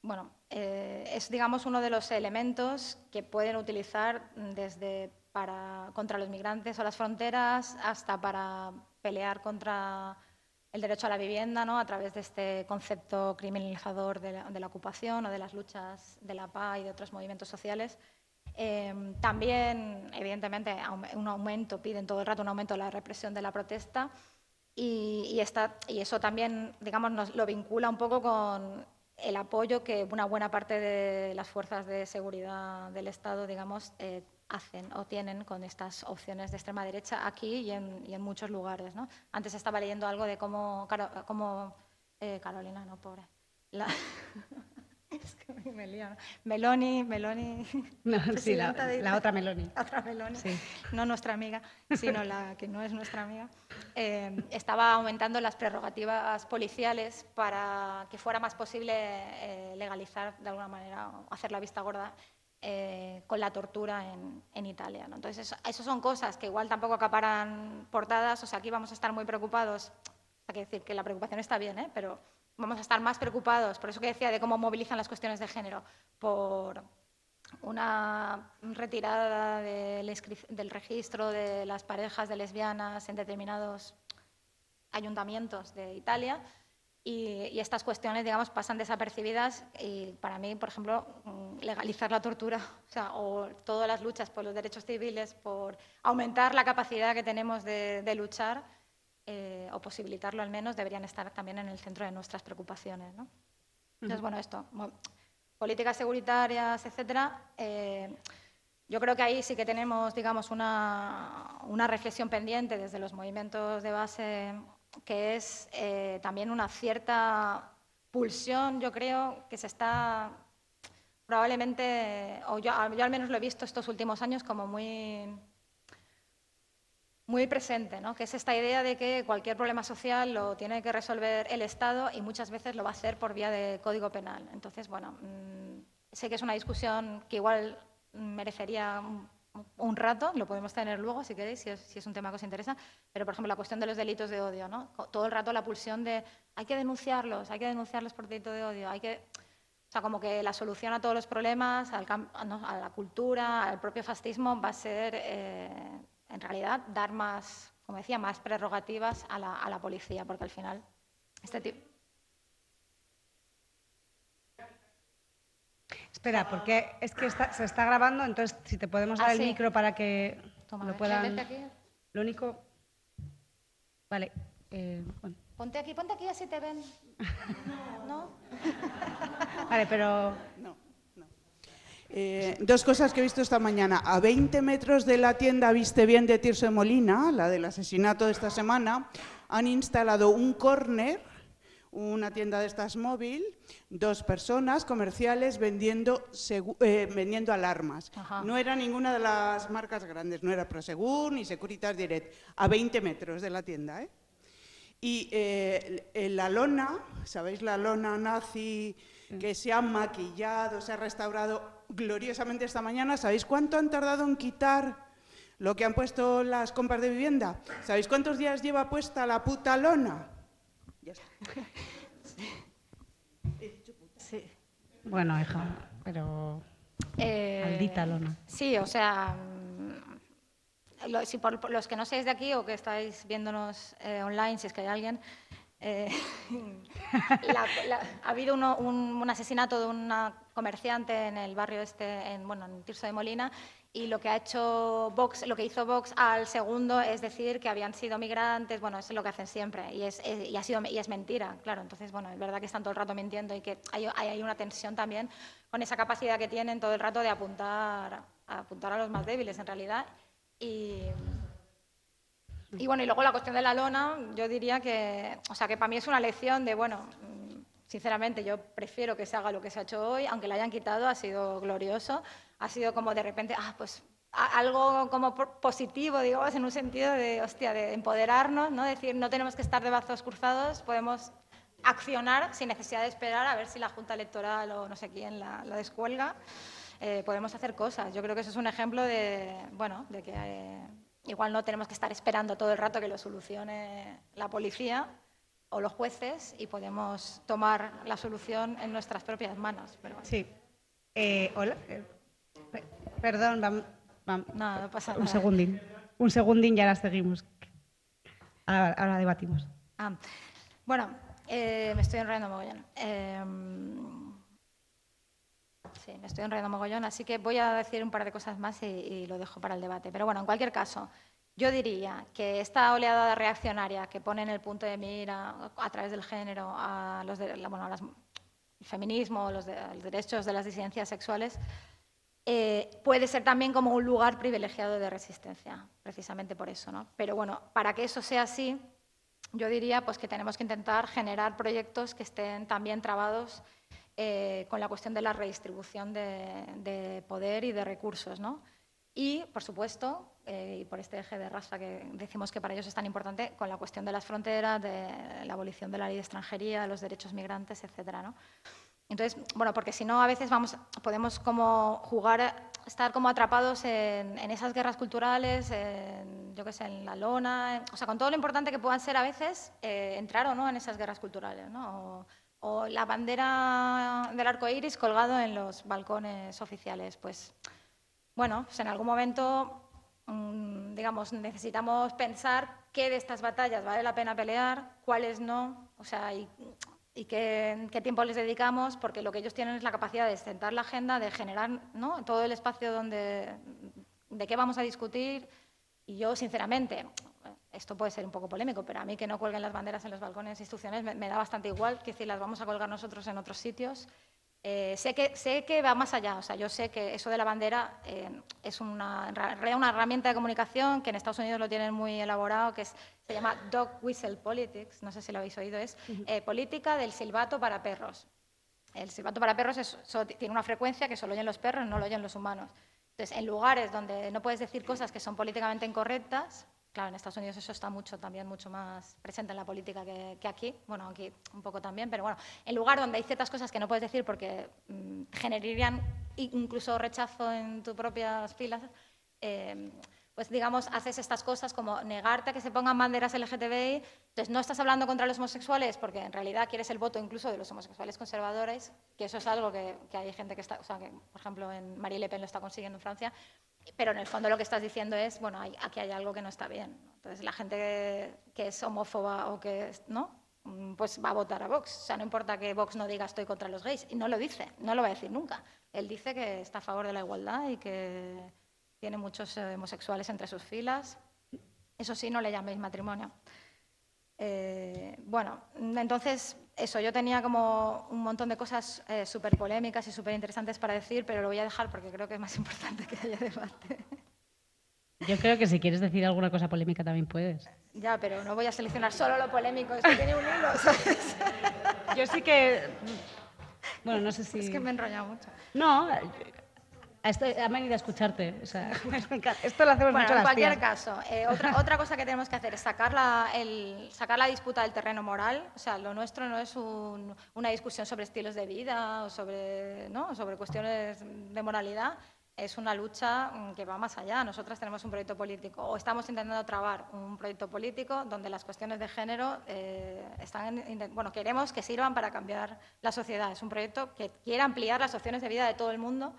bueno, eh, es digamos uno de los elementos que pueden utilizar desde para contra los migrantes o las fronteras hasta para pelear contra el derecho a la vivienda, ¿no? A través de este concepto criminalizador de la, de la ocupación o de las luchas de la paz y de otros movimientos sociales. Eh, también, evidentemente, un aumento, piden todo el rato un aumento de la represión de la protesta y, y esta- y eso también, digamos, nos lo vincula un poco con el apoyo que una buena parte de las fuerzas de seguridad del Estado, digamos, eh, hacen o tienen con estas opciones de extrema derecha aquí y en, y en muchos lugares. ¿no? Antes estaba leyendo algo de cómo, cómo, eh, Carolina, no, pobre. La- *laughs* es que me lío, ¿no? Meloni, Meloni, *laughs* No, sí, la, de otra Meloni. *laughs* otra Meloni, Sí. no nuestra amiga, sino la que no es nuestra amiga, eh, estaba aumentando las prerrogativas policiales para que fuera más posible eh, legalizar de alguna manera o hacer la vista gorda eh, con la tortura en, en Italia. ¿no? Entonces, eso, eso son cosas que igual tampoco acaparan portadas, o sea, aquí vamos a estar muy preocupados. Hay que decir que la preocupación está bien, ¿eh? pero vamos a estar más preocupados, por eso que decía de cómo movilizan las cuestiones de género, por una retirada del, del registro de las parejas de lesbianas en determinados ayuntamientos de Italia y, y estas cuestiones, digamos, pasan desapercibidas y para mí, por ejemplo, mm, legalizar la tortura, o sea, o todas las luchas por los derechos civiles, por aumentar la capacidad que tenemos de, de luchar eh, o posibilitarlo al menos, deberían estar también en el centro de nuestras preocupaciones, ¿no? Entonces, bueno, esto, políticas seguritarias, etcétera. eh, yo creo que ahí sí que tenemos, digamos, una, una reflexión pendiente desde los movimientos de base, que es eh, también una cierta pulsión, yo creo, que se está probablemente, o yo, yo al menos lo he visto estos últimos años como muy, muy presente, ¿no? que es esta idea de que cualquier problema social lo tiene que resolver el Estado y muchas veces lo va a hacer por vía de código penal. Entonces, bueno, mm, sé que es una discusión que igual merecería un, rato, lo podemos tener luego si queréis, si es, si es un tema que os interesa, pero por ejemplo la cuestión de los delitos de odio, ¿no? Todo el rato la pulsión de hay que denunciarlos, hay que denunciarlos por delito de odio, hay que... O sea, como que la solución a todos los problemas, a la cultura, al propio fascismo, va a ser, eh, en realidad, dar más, como decía, más prerrogativas a la, a la policía, porque al final este tipo... Espera, porque es que está- se está grabando, entonces si te podemos dar Ah, el sí. micro para que Toma, lo ven, puedan... aquí. Lo único... Vale, eh, bueno. Ponte aquí, ponte aquí así te ven. *laughs* ¿No? Vale, pero... No, no. Eh, dos cosas que he visto esta mañana. A 20 metros de la tienda Viste Bien de Tirso de Molina, la del asesinato de esta semana, han instalado un córner, una tienda de estas móvil, dos personas comerciales vendiendo, eh, vendiendo alarmas. Ajá. No era ninguna de las marcas grandes, no era Prosegur ni Securitas Direct, a 20 metros de la tienda. ¿eh? Y eh, la lona, ¿sabéis la lona nazi que se ha maquillado, se ha restaurado gloriosamente esta mañana? ¿Sabéis cuánto han tardado en quitar lo que han puesto las compras de vivienda? ¿Sabéis cuántos días lleva puesta la puta lona? Ya está. Sí. Bueno, hija, pero... Maldita lona. Sí, o sea, mm, lo- si por, por los que no seáis de aquí o que estáis viéndonos eh, online, si es que hay alguien, eh, *laughs* la- la- ha habido uno- un, un asesinato de una comerciante en el barrio este, en, bueno, en Tirso de Molina, y lo que ha hecho Vox, lo que hizo Vox al segundo es decir que habían sido migrantes, bueno, eso es lo que hacen siempre, y es, es- y ha sido, y es mentira, claro. Entonces, bueno, es verdad que están todo el rato mintiendo y que hay, hay, una tensión también con esa capacidad que tienen todo el rato de apuntar, a apuntar a los más débiles, en realidad. Y, y bueno, y luego la cuestión de la lona, yo diría que, o sea, que para mí es una lección de, bueno, sinceramente yo prefiero que se haga lo que se ha hecho hoy, aunque la hayan quitado, ha sido glorioso, ha sido como de repente, ah, pues algo como positivo, digamos, en un sentido de, hostia, de empoderarnos, ¿no? Decir, no tenemos que estar de brazos cruzados, podemos accionar sin necesidad de esperar a ver si la Junta Electoral o no sé quién la, la descuelga. Eh, podemos hacer cosas. Yo creo que eso es un ejemplo de, bueno, de que eh, igual no tenemos que estar esperando todo el rato que lo solucione la policía o los jueces y podemos tomar la solución en nuestras propias manos. Pero bueno, Sí. Eh, hola. eh, pe- perdón, vam- vam- no, no pasa un nada. segundín. Un segundín y ahora seguimos. Ahora, ahora debatimos. Ah, bueno, eh, me estoy enrollando mogollón. Em, sí, me estoy enrollando mogollón, así que voy a decir un par de cosas más y, y lo dejo para el debate. Pero bueno, en cualquier caso, yo diría que esta oleada reaccionaria que pone en el punto de mira a través del género a los de- el feminismo, los, de- los derechos de las disidencias sexuales, eh, puede ser también como un lugar privilegiado de resistencia, precisamente por eso. ¿no? Pero bueno, para que eso sea así, yo diría pues, que tenemos que intentar generar proyectos que estén también trabados eh, con la cuestión de la redistribución de, de poder y de recursos. ¿no? Y, por supuesto, eh, y por este eje de raza que decimos que para ellos es tan importante, con la cuestión de las fronteras, de la abolición de la ley de extranjería, los derechos migrantes, etcétera, ¿no? Entonces, bueno, porque si no, a veces vamos, podemos como jugar, estar como atrapados en, en esas guerras culturales, en, yo qué sé, en la lona, en- o sea, con todo lo importante que puedan ser a veces, eh, entrar o no en esas guerras culturales, ¿no? O, o la bandera del arco iris colgado en los balcones oficiales, pues bueno, pues en algún momento, mm, digamos, necesitamos pensar qué de estas batallas vale la pena pelear, cuáles no, o sea, y, y qué, qué tiempo les dedicamos, porque lo que ellos tienen es la capacidad de sentar la agenda, de generar ¿no? todo el espacio donde, de qué vamos a discutir. Y yo, sinceramente, esto puede ser un poco polémico, pero a mí que no cuelguen las banderas en los balcones institucionales me, me da bastante igual, que si las vamos a colgar nosotros en otros sitios. Eh, sé, que, sé que va más allá, o sea, yo sé que eso de la bandera eh, es una, una herramienta de comunicación que en Estados Unidos lo tienen muy elaborado, que es, se llama dog whistle politics, no sé si lo habéis oído, es eh, política del silbato para perros. El silbato para perros es- so- tiene una frecuencia que solo oyen los perros, no lo oyen los humanos. Entonces, en lugares donde no puedes decir cosas que son políticamente incorrectas, claro, en Estados Unidos eso está mucho también mucho más presente en la política que, que aquí, bueno, aquí un poco también, pero bueno, en lugar donde hay ciertas cosas que no puedes decir porque mm, generarían incluso rechazo en tus propias filas, eh, pues digamos, haces estas cosas como negarte a que se pongan banderas LGTBI, entonces no estás hablando contra los homosexuales porque en realidad quieres el voto incluso de los homosexuales conservadores, que eso es algo que, que hay gente que está, o sea, que por ejemplo en Marie Le Pen lo está consiguiendo en Francia, pero en el fondo lo que estás diciendo es, bueno, hay- aquí hay algo que no está bien. Entonces la gente que, es homófoba o que ¿no? Pues va a votar a Vox. O sea, no importa que Vox no diga estoy contra los gays, y no lo dice, no lo va a decir nunca. Él dice que está a favor de la igualdad y que tiene muchos eh, homosexuales entre sus filas. Eso sí, no le llaméis matrimonio. Eh, bueno, entonces, eso, yo tenía como un montón de cosas súper polémicas y súper interesantes para decir, pero lo voy a dejar porque creo que es más *laughs* importante que haya debate. Yo creo que si quieres decir alguna cosa polémica también puedes. ya, pero no voy a seleccionar solo lo polémico, esto tiene un hilo, *laughs* ¿sabes? Yo sí que. Bueno, no sé si. Es que me he enrollado mucho. No, han venido a escucharte. O sea, *laughs* esto lo hacemos Bueno, mucho en las cualquier tías. caso, eh, otra, *laughs* otra cosa que tenemos que hacer es sacar la, el- sacar la disputa del terreno moral. O sea, lo nuestro no es un- una discusión sobre estilos de vida o sobre, ¿no? sobre cuestiones de moralidad. Es una lucha mm, que va más allá. Nosotras tenemos un proyecto político o estamos intentando trabar un proyecto político donde las cuestiones de género eh, están, en- bueno, queremos que sirvan para cambiar la sociedad. Es un proyecto que quiere ampliar las opciones de vida de todo el mundo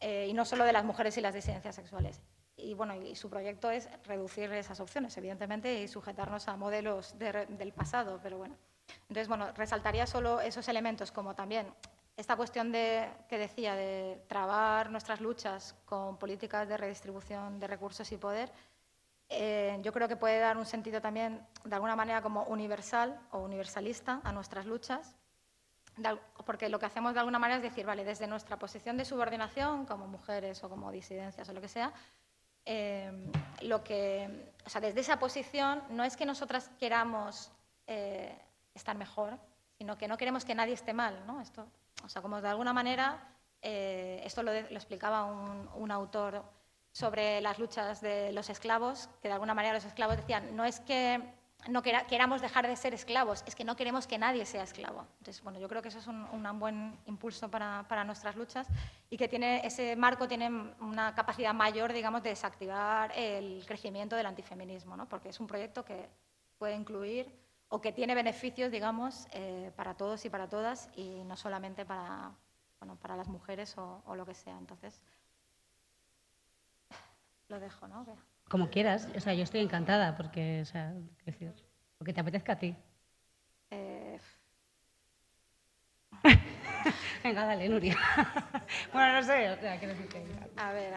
eh, y no solo de las mujeres y las disidencias sexuales. Y bueno, y su proyecto es reducir esas opciones, evidentemente, y sujetarnos a modelos del pasado, pero bueno. Entonces, bueno, resaltaría solo esos elementos como también esta cuestión de, que decía de trabar nuestras luchas con políticas de redistribución de recursos y poder, eh, yo creo que puede dar un sentido también, de alguna manera, como universal o universalista a nuestras luchas, porque lo que hacemos de alguna manera es decir, vale, desde nuestra posición de subordinación, como mujeres o como disidencias o lo que sea, eh, lo que, o sea, desde esa posición no es que nosotras queramos eh, estar mejor, sino que no queremos que nadie esté mal, ¿no? Esto, o sea, como de alguna manera, eh, esto lo, explicaba un, autor sobre las luchas de los esclavos, que de alguna manera los esclavos decían, no es que no queramos dejar de ser esclavos, es que no queremos que nadie sea esclavo. Entonces, bueno, yo creo que eso es un, buen impulso para, nuestras luchas y que tiene, ese marco tiene una capacidad mayor, digamos, de desactivar el crecimiento del antifeminismo, ¿no? porque es un proyecto que puede incluir o que tiene beneficios, digamos, eh, para todos y para todas y no solamente para, bueno, para las mujeres o, lo que sea. Entonces, lo dejo, ¿no? Como quieras. O sea, yo estoy encantada porque, o sea, decir, te apetezca a ti. Eh... Venga, dale, Nuria. *laughs* bueno, no sé, o sea, quiero decir que... A ver,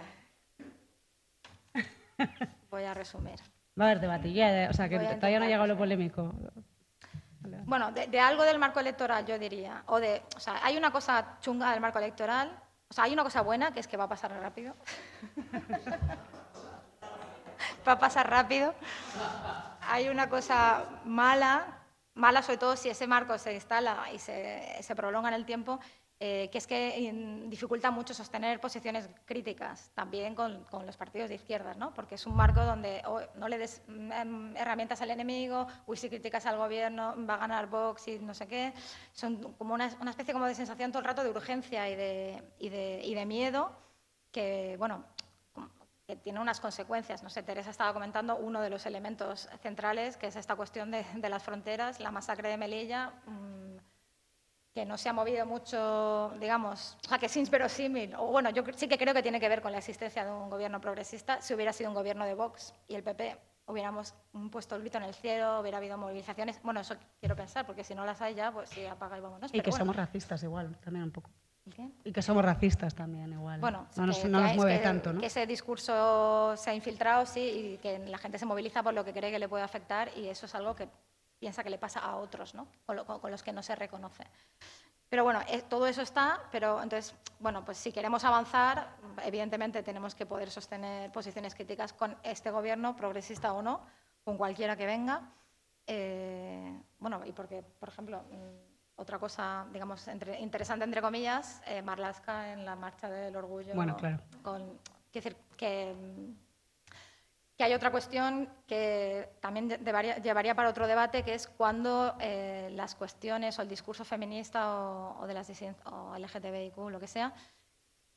voy a resumir. Va a haber debate, o sea, que todavía no ha llegado lo polémico. Bueno, de, algo del marco electoral, yo diría. O de, o sea, hay una cosa chunga del marco electoral, o sea, hay una cosa buena, que es que va a pasar rápido. *laughs* va a pasar rápido. Hay una cosa mala, mala sobre todo si ese marco se instala y se, se prolonga en el tiempo, eh, que es que dificulta mucho sostener posiciones críticas también con, los partidos de izquierdas, ¿no? porque es un marco donde oh, no le des mm, herramientas al enemigo, uy, si criticas al gobierno va a ganar Vox y no sé qué. Son como una, especie como de sensación todo el rato de urgencia y de, y de, y de miedo que, bueno, que tiene unas consecuencias. No sé, Teresa estaba comentando uno de los elementos centrales, que es esta cuestión de, de las fronteras, la masacre de Melilla. Mm, que no se ha movido mucho, digamos, o sea, que es inverosímil, o bueno, yo sí que creo que tiene que ver con la existencia de un gobierno progresista, si hubiera sido un gobierno de Vox y el PP hubiéramos puesto el grito en el cielo, hubiera habido movilizaciones, bueno, eso quiero pensar, porque si no las hay ya, pues sí, apaga y vámonos. Y que somos racistas igual, también un poco. ¿Y, qué? y que somos racistas también igual. Bueno, no nos, no nos mueve que, tanto, ¿no? Que ese discurso se ha infiltrado, sí, y que la gente se moviliza por lo que cree que le puede afectar, y eso es algo que piensa que le pasa a otros, ¿no? con los que no se reconoce. Pero bueno, eh, todo eso está, pero entonces, bueno, pues si queremos avanzar, evidentemente tenemos que poder sostener posiciones críticas con este gobierno, progresista o no, con cualquiera que venga. Eh, bueno, y porque, por ejemplo, mm, otra cosa, digamos, interesante entre comillas, eh, Marlaska en la marcha del orgullo. Bueno, claro. Con, decir, que que hay otra cuestión que también llevaría para otro debate, que es cuando eh, las cuestiones o el discurso feminista o, de las o LGTBIQ, lo que sea,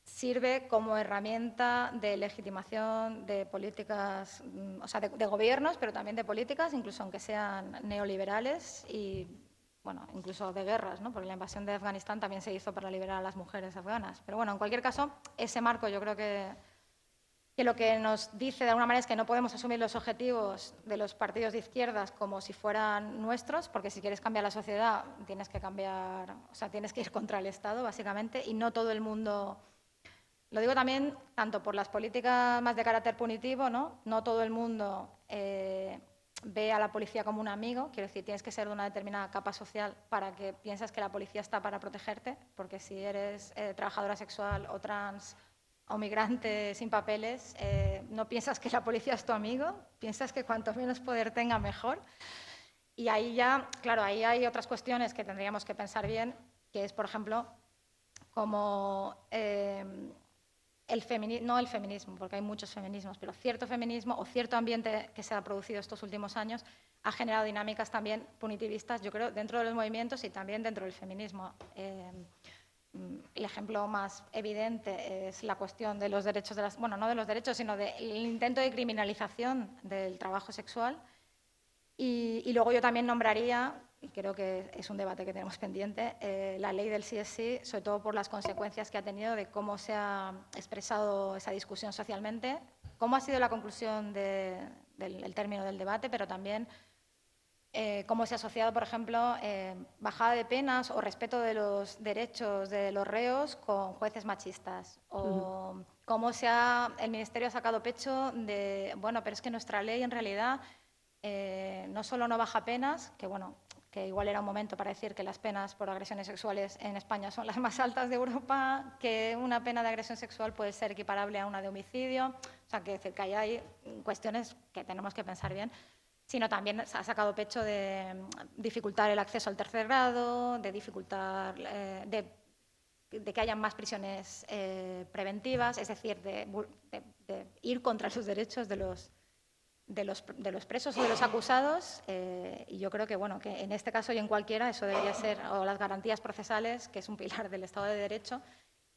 sirve como herramienta de legitimación de políticas, mm, o sea, de, gobiernos, pero también de políticas, incluso aunque sean neoliberales y, bueno, incluso de guerras, ¿no? porque la invasión de Afganistán también se hizo para liberar a las mujeres afganas. Pero bueno, en cualquier caso, ese marco yo creo que que lo que nos dice de alguna manera es que no podemos asumir los objetivos de los partidos de izquierdas como si fueran nuestros, porque si quieres cambiar la sociedad tienes que cambiar, o sea, tienes que ir *laughs* contra el Estado, básicamente, y no todo el mundo. Lo digo también tanto por las políticas más de carácter punitivo, ¿no? No todo el mundo eh, ve a la policía como un amigo, quiero decir, tienes que ser de una determinada capa social para que pienses que la policía está para protegerte, porque si eres eh, trabajadora sexual o trans o migrante sin papeles, eh, no piensas que la policía es tu amigo, piensas que cuanto menos poder tenga, mejor. Y ahí ya, claro, ahí hay otras cuestiones que tendríamos que pensar bien, que es, por ejemplo, como eh, el no el feminismo, porque hay muchos feminismos, pero cierto feminismo o cierto ambiente que se ha producido estos últimos años ha generado dinámicas también punitivistas, yo creo, dentro de los movimientos y también dentro del feminismo. Eh, el ejemplo más evidente es la cuestión de los derechos de las, bueno, no de los derechos, sino del intento de criminalización del trabajo sexual. Y, luego yo también nombraría, y creo que es un debate que tenemos *laughs* pendiente, eh, la ley del CSI, sobre todo por las consecuencias que ha tenido de cómo se ha expresado esa discusión socialmente, cómo ha sido la conclusión del término del debate, pero también eh, cómo se ha asociado, por ejemplo, eh, bajada de penas o respeto de los derechos de los reos con jueces machistas. O cómo se ha, el Ministerio ha sacado pecho de, bueno, pero es que nuestra ley en realidad eh, no solo no baja penas, que bueno, que igual era un momento para decir que las penas por agresiones sexuales en España son las más altas de Europa, que una pena de agresión sexual puede ser equiparable a una de homicidio, o sea, que, que hay cuestiones que tenemos que pensar bien, sino también ha sacado pecho de mm, dificultar el acceso al tercer grado, de dificultar, eh, de, que haya más prisiones eh, preventivas, es decir, de, ir contra los derechos de los, de los, de los presos o de los acusados. Eh, y yo creo que, bueno, que en este caso y en cualquiera eso debería ser, o las garantías procesales, que es un pilar del Estado de Derecho,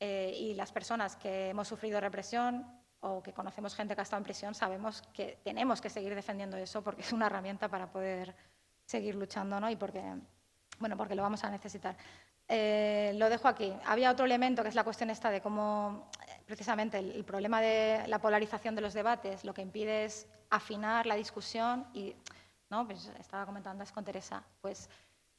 y las personas que hemos sufrido represión, o que conocemos gente que ha estado en prisión, sabemos que tenemos que seguir defendiendo eso porque es una herramienta para poder seguir luchando ¿no? y porque, bueno, porque lo vamos a necesitar. Eh, lo dejo aquí. Había otro elemento que es la cuestión esta de cómo precisamente el, problema de la polarización de los debates lo que impide es afinar la discusión y, ¿no? Pues estaba comentando es con Teresa, pues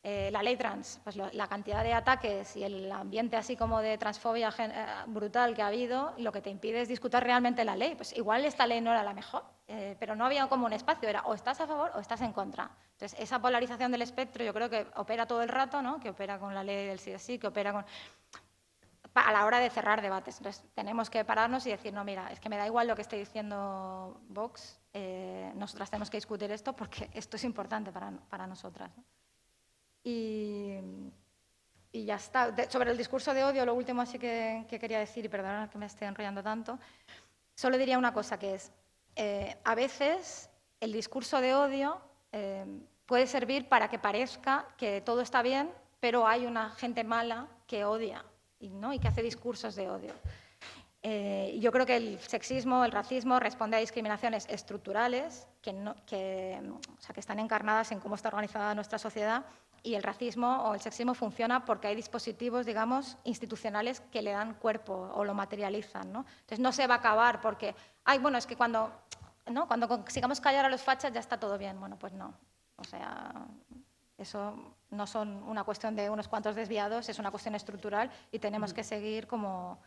eh, la ley trans, pues la cantidad de ataques y el ambiente así como de transfobia eh, brutal que ha habido, lo que te impide es discutir realmente la ley. Pues igual esta ley no era la mejor, eh, pero no había como un espacio, era o estás a favor o estás en contra. Entonces, esa polarización del espectro yo creo que opera todo el rato, ¿no? que opera con la ley del sí sí, que opera con a la hora de cerrar debates. Tenemos que pararnos y decir, no, mira, es que me da igual lo que esté diciendo Vox, nosotras tenemos que discutir esto porque esto es importante para, para nosotras. Y, y ya está. sobre el discurso de odio, lo último así que, quería decir, y perdonad que me esté enrollando tanto, solo diría una cosa que es, eh, a veces el discurso de odio eh, puede servir para que parezca que todo está bien, pero hay una gente mala que odia y, ¿no? y que hace discursos de odio. Eh, yo creo que el sexismo, el racismo responde a discriminaciones estructurales que, que, o sea, que están encarnadas en cómo está organizada nuestra sociedad y el racismo o el sexismo funciona porque hay dispositivos, digamos, institucionales que le dan cuerpo o lo materializan, ¿no? Entonces no se va a acabar porque, ay, bueno, es que cuando, ¿no? cuando consigamos callar a los fachas ya está todo bien. Bueno, pues no. O sea, eso no son una cuestión de unos cuantos desviados, es una cuestión estructural y tenemos que seguir como,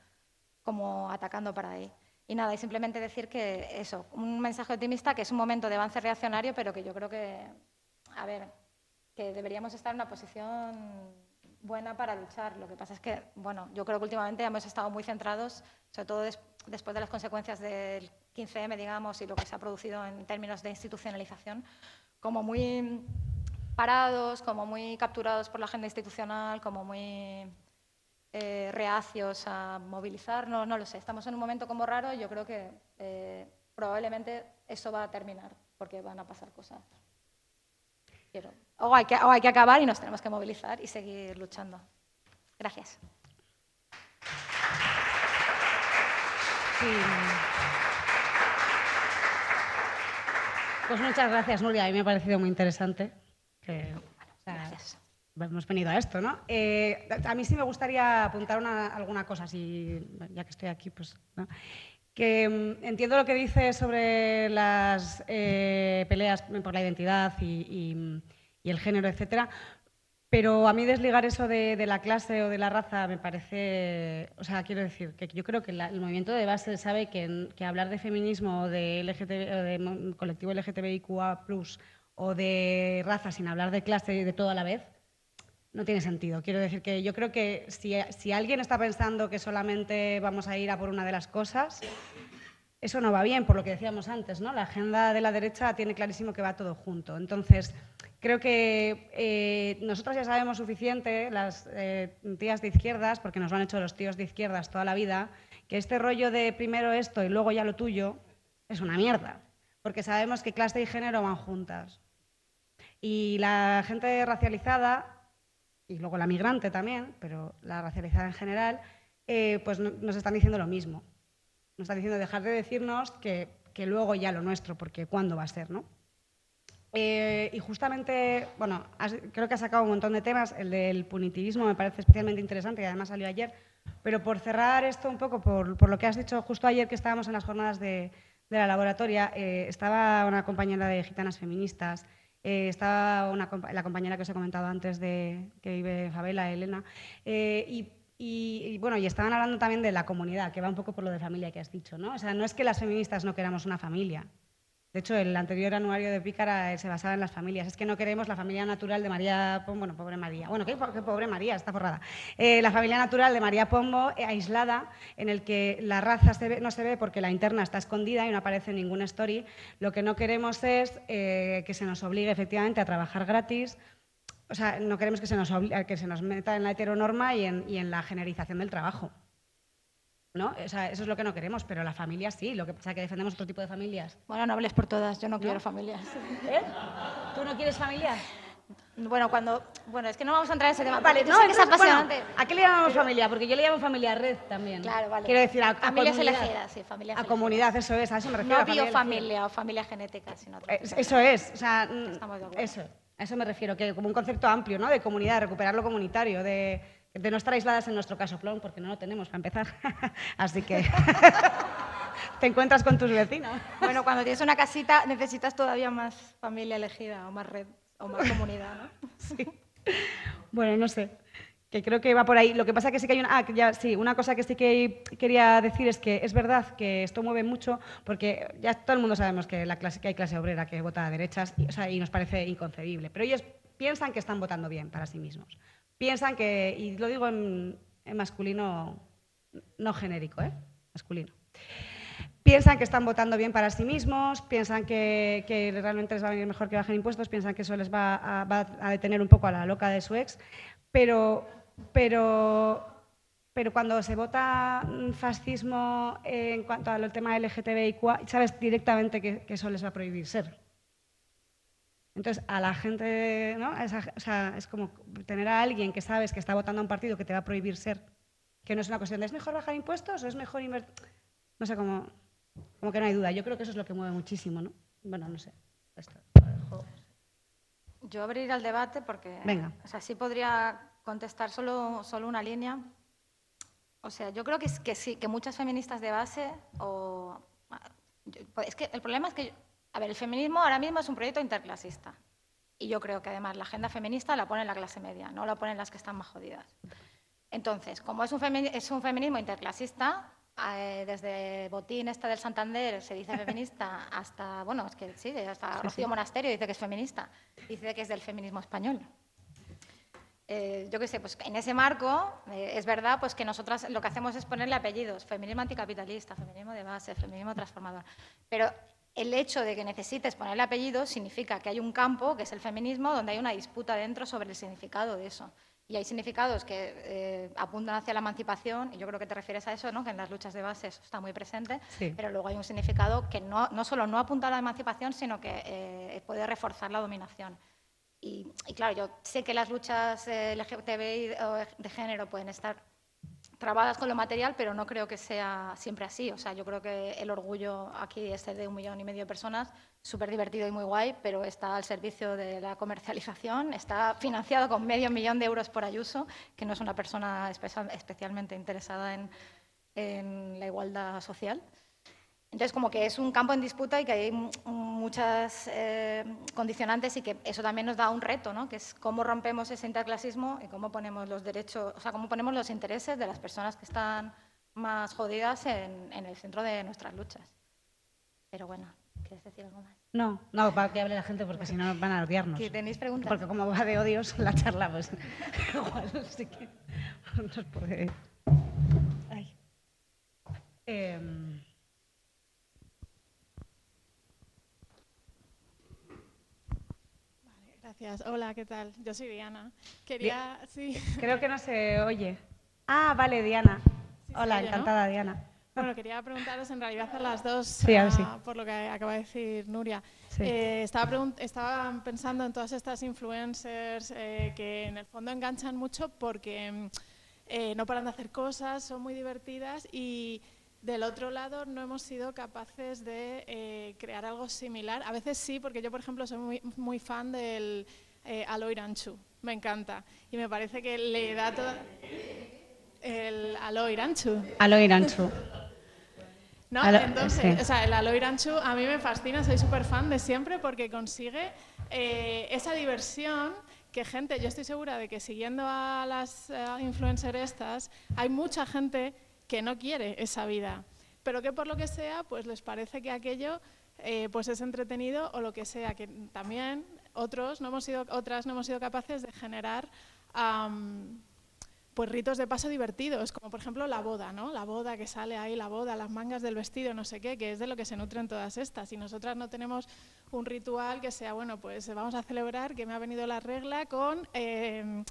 como atacando para ahí. Y nada, y simplemente decir que eso, un mensaje optimista, que es un momento de avance reaccionario, pero que yo creo que, a ver, que deberíamos estar en una posición buena para luchar. Lo que pasa es que, bueno, yo creo que últimamente hemos estado muy centrados, sobre todo después de las consecuencias del 15M, digamos, y lo que se ha producido en términos de institucionalización, como muy parados, como muy capturados por la agenda institucional, como muy eh, reacios a movilizarnos, no lo sé. Estamos en un momento como raro y yo creo que eh, probablemente eso va a terminar, porque van a pasar cosas. O hay, que, hay que acabar y nos tenemos que movilizar y seguir luchando. Gracias. Pues muchas gracias, Nuria. A mí me ha parecido muy interesante. Gracias. Hemos venido a esto, ¿no? Eh, a mí sí me gustaría apuntar alguna cosa, si, ya que estoy aquí, pues. Que mm, entiendo lo que dice sobre las eh, peleas por la identidad y, el género, etcétera, pero a mí desligar eso de, la clase o de la raza me parece, o sea, quiero decir que yo creo que el movimiento de base sabe que, hablar de feminismo o de, de colectivo LGTBIQA+, o de raza sin hablar de clase de todo a la vez, no tiene sentido. Quiero decir que yo creo que si, alguien está pensando que solamente vamos a ir a por una de las cosas, eso no va bien, por lo que decíamos antes, ¿no? La agenda de la derecha tiene clarísimo que va todo junto. Entonces, creo que eh, nosotros ya sabemos suficiente, las eh, tías de izquierdas, porque nos lo han hecho los tíos de izquierdas toda la vida, que este rollo de primero esto y luego ya lo tuyo es una mierda, porque sabemos que clase y género van juntas. Y la gente racializada y luego la migrante también, pero la racializada en general, eh, pues nos están diciendo lo mismo. Nos están diciendo dejar de decirnos que, que luego ya lo nuestro, porque ¿cuándo va a ser? ¿no? Eh, y justamente, bueno, creo que ha sacado un montón de temas. El del punitivismo me parece especialmente interesante y además salió ayer. Pero por cerrar esto un poco, por, por lo que has dicho justo ayer que estábamos en las jornadas de, de la laboratoria, eh, estaba una compañera de gitanas feministas eh, una, la compañera que os he comentado antes de que vive en favela, Elena, eh, y, y, bueno, y estaban hablando también de la comunidad, que va un poco por lo de familia que has dicho, ¿no? O sea, no es que las feministas no queramos una familia, de hecho, el anterior anuario de Pícara eh, se basaba en las familias. Es que no queremos la familia natural de María Pombo, bueno, pobre María. Bueno, qué, pobre María, está forrada. Eh, la familia natural de María Pombo, eh, aislada, en el que la raza no se ve porque la interna está escondida y no aparece en ninguna story. Lo que no queremos es que se nos obligue efectivamente a trabajar gratis. O sea, no queremos que se nos, que se nos meta en la heteronorma y en la generalización del trabajo. ¿No? O sea, eso es lo que no queremos, pero la familia sí, lo que pasa es que defendemos otro tipo de familias. Bueno, no hables por todas, yo no, quiero familias. ¿Eh? ¿Tú no quieres familias? Bueno, cuando. Bueno, es que no vamos a entrar en ese tema. Vale, no, es que es apasionante. ¿A qué le llamamos familia? Porque yo le llamo familia red también. Claro, vale. Quiero decir, a, a familias elegidas, sí, familias A comunidad, eso es, a eso me refiero. No biofamilia o familia genética, sino. Eh, eso es, o sea, mm, eso, a eso me refiero, que como un concepto amplio, ¿no? De comunidad, recuperar lo comunitario, de de no estar aisladas en nuestro caso, Plon, porque no lo tenemos para empezar. *laughs* Así que *laughs* te encuentras con tus vecinos. Bueno, cuando tienes una casita necesitas todavía más familia elegida o más red o más comunidad, ¿no? *laughs* Sí. Bueno, no sé. Que creo que va por ahí. Lo que pasa que sí que hay una. Ah, ya, sí, una cosa que sí que quería decir es que es verdad que esto mueve mucho, porque ya todo el mundo sabemos que, la clase, que hay clase obrera que vota a derechas y, o sea, y nos parece inconcebible. Pero ellos piensan que están votando bien para sí mismos piensan que, y lo digo en, masculino no genérico, ¿eh? masculino, piensan que están votando bien para sí mismos, piensan que, realmente les va a venir mejor que bajen impuestos, piensan que eso les va a, detener un poco a la loca de su ex, pero, pero, pero cuando se vota fascismo en cuanto al tema LGTBI, sabes directamente que eso les va a prohibir ser. Entonces, a la gente, ¿no? o sea, es como tener a alguien que sabes que está votando a un partido que te va a prohibir ser, que no es una cuestión de ¿es mejor bajar impuestos o es mejor invertir? No sé, como, como que no hay duda. Yo creo que eso es lo que mueve muchísimo, ¿no? Bueno, no sé. Yo abrir el debate porque... Venga. O sea, sí podría contestar solo, solo una línea. O sea, yo creo que, es, que sí, que muchas feministas de base o... Es que el problema es que a ver, el feminismo ahora mismo es un proyecto interclasista. Y yo creo que además la agenda feminista la pone la clase media, no la ponen las que están más jodidas. Entonces, como es un, es un feminismo interclasista, eh, desde Botín, esta del Santander, se dice *laughs* feminista, hasta, bueno, es que sí, hasta Rocío Monasterio dice que es feminista, dice que es del feminismo español. Eh, yo qué sé, pues en ese marco eh, es verdad pues que nosotras lo que hacemos es ponerle apellidos, feminismo anticapitalista, feminismo de base, feminismo transformador. Pero el hecho de que necesites ponerle apellido significa que hay un campo, que es el feminismo, donde hay una disputa dentro sobre el significado de eso. Y hay significados que eh, apuntan hacia la emancipación, y yo creo que te refieres a eso, ¿no? que en las luchas de base eso está muy presente, pero luego hay un significado que no, no, solo no apunta a la emancipación, sino que eh, puede reforzar la dominación. Y, y, claro, yo sé que las luchas eh, LGTBI de género pueden estar trabadas con lo material, pero no creo que sea siempre así. O sea, yo creo que el orgullo aquí es de un millón y medio de personas, súper divertido y muy guay, pero está al servicio de la comercialización, está financiado con medio millón de euros por Ayuso, que no es una persona especialmente interesada en, en la igualdad social. Entonces, como que es un campo en disputa y que hay muchas eh, condicionantes y que eso también nos da un reto, ¿no? que es cómo rompemos ese interclasismo y cómo ponemos los derechos, o sea, cómo ponemos los intereses de las personas que están más jodidas en, el centro de nuestras luchas. Pero bueno, ¿quieres decir algo más? No, no, para que hable la gente porque si no van a odiarnos. ¿Que tenéis preguntas? Porque como va de odios la charla, pues *laughs* igual sí que *laughs* nos puede... Ay. Eh... Gracias. Hola, ¿qué tal? Yo soy Diana. Quería, sí. Creo que no se oye. *laughs* Ah, vale, Diana. Hola, encantada, Diana. Bueno, quería preguntaros en realidad a las dos, ah, por lo que acaba de decir Nuria. Eh, estaba, estaba, pensando en todas estas influencers eh, que en el fondo enganchan mucho porque eh, no paran de hacer cosas, son muy divertidas y del otro lado, no hemos sido capaces de eh, crear algo similar. A veces sí, porque yo, por ejemplo, soy muy, fan del eh, Aloy Ranchu. Me encanta. Y me parece que le da todo... El Aloy Ranchu. Aloy Ranchu. ¿No? Entonces, o sea, el Aloy Ranchu a mí me fascina, soy súper fan de siempre porque consigue eh, esa diversión que gente, yo estoy segura de que siguiendo a las eh, influencers estas, hay mucha gente que no quiere esa vida, pero que por lo que sea, pues les parece que aquello eh, pues es entretenido o lo que sea, que también otros no hemos sido, otras no hemos sido capaces de generar pues ritos de paso divertidos, como por ejemplo la boda, ¿no? La boda que sale ahí, la boda, las mangas del vestido, no sé qué, que es de lo que se nutren todas estas. Y nosotras no tenemos un ritual que sea, bueno, pues vamos a celebrar que me ha venido la regla con eh,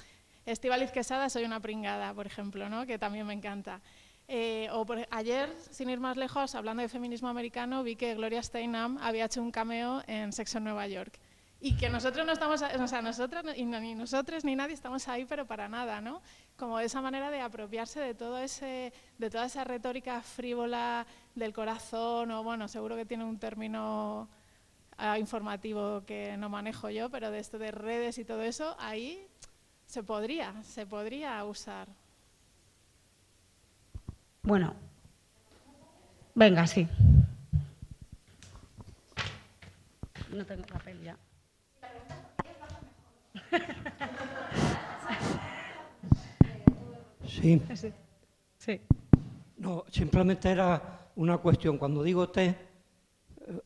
Quesada, soy una pringada, por ejemplo, ¿no? Que también me encanta. Eh, o ayer, sin ir más lejos, hablando de feminismo americano, vi que Gloria Steinem había hecho un cameo en Sexo en Nueva York y que nosotros no estamos, o sea, nosotras, y ni nosotros ni nadie estamos ahí, pero para nada, ¿no? Como esa manera de apropiarse de todo ese, de toda esa retórica frívola del corazón, o bueno, seguro que tiene un término ah, informativo que no manejo yo, pero de esto de redes y todo eso, ahí se podría, se podría usar. Bueno, venga, sí. No tengo papel ya. *laughs* Sí. Sí. No, simplemente era una cuestión. Cuando digo T, eh,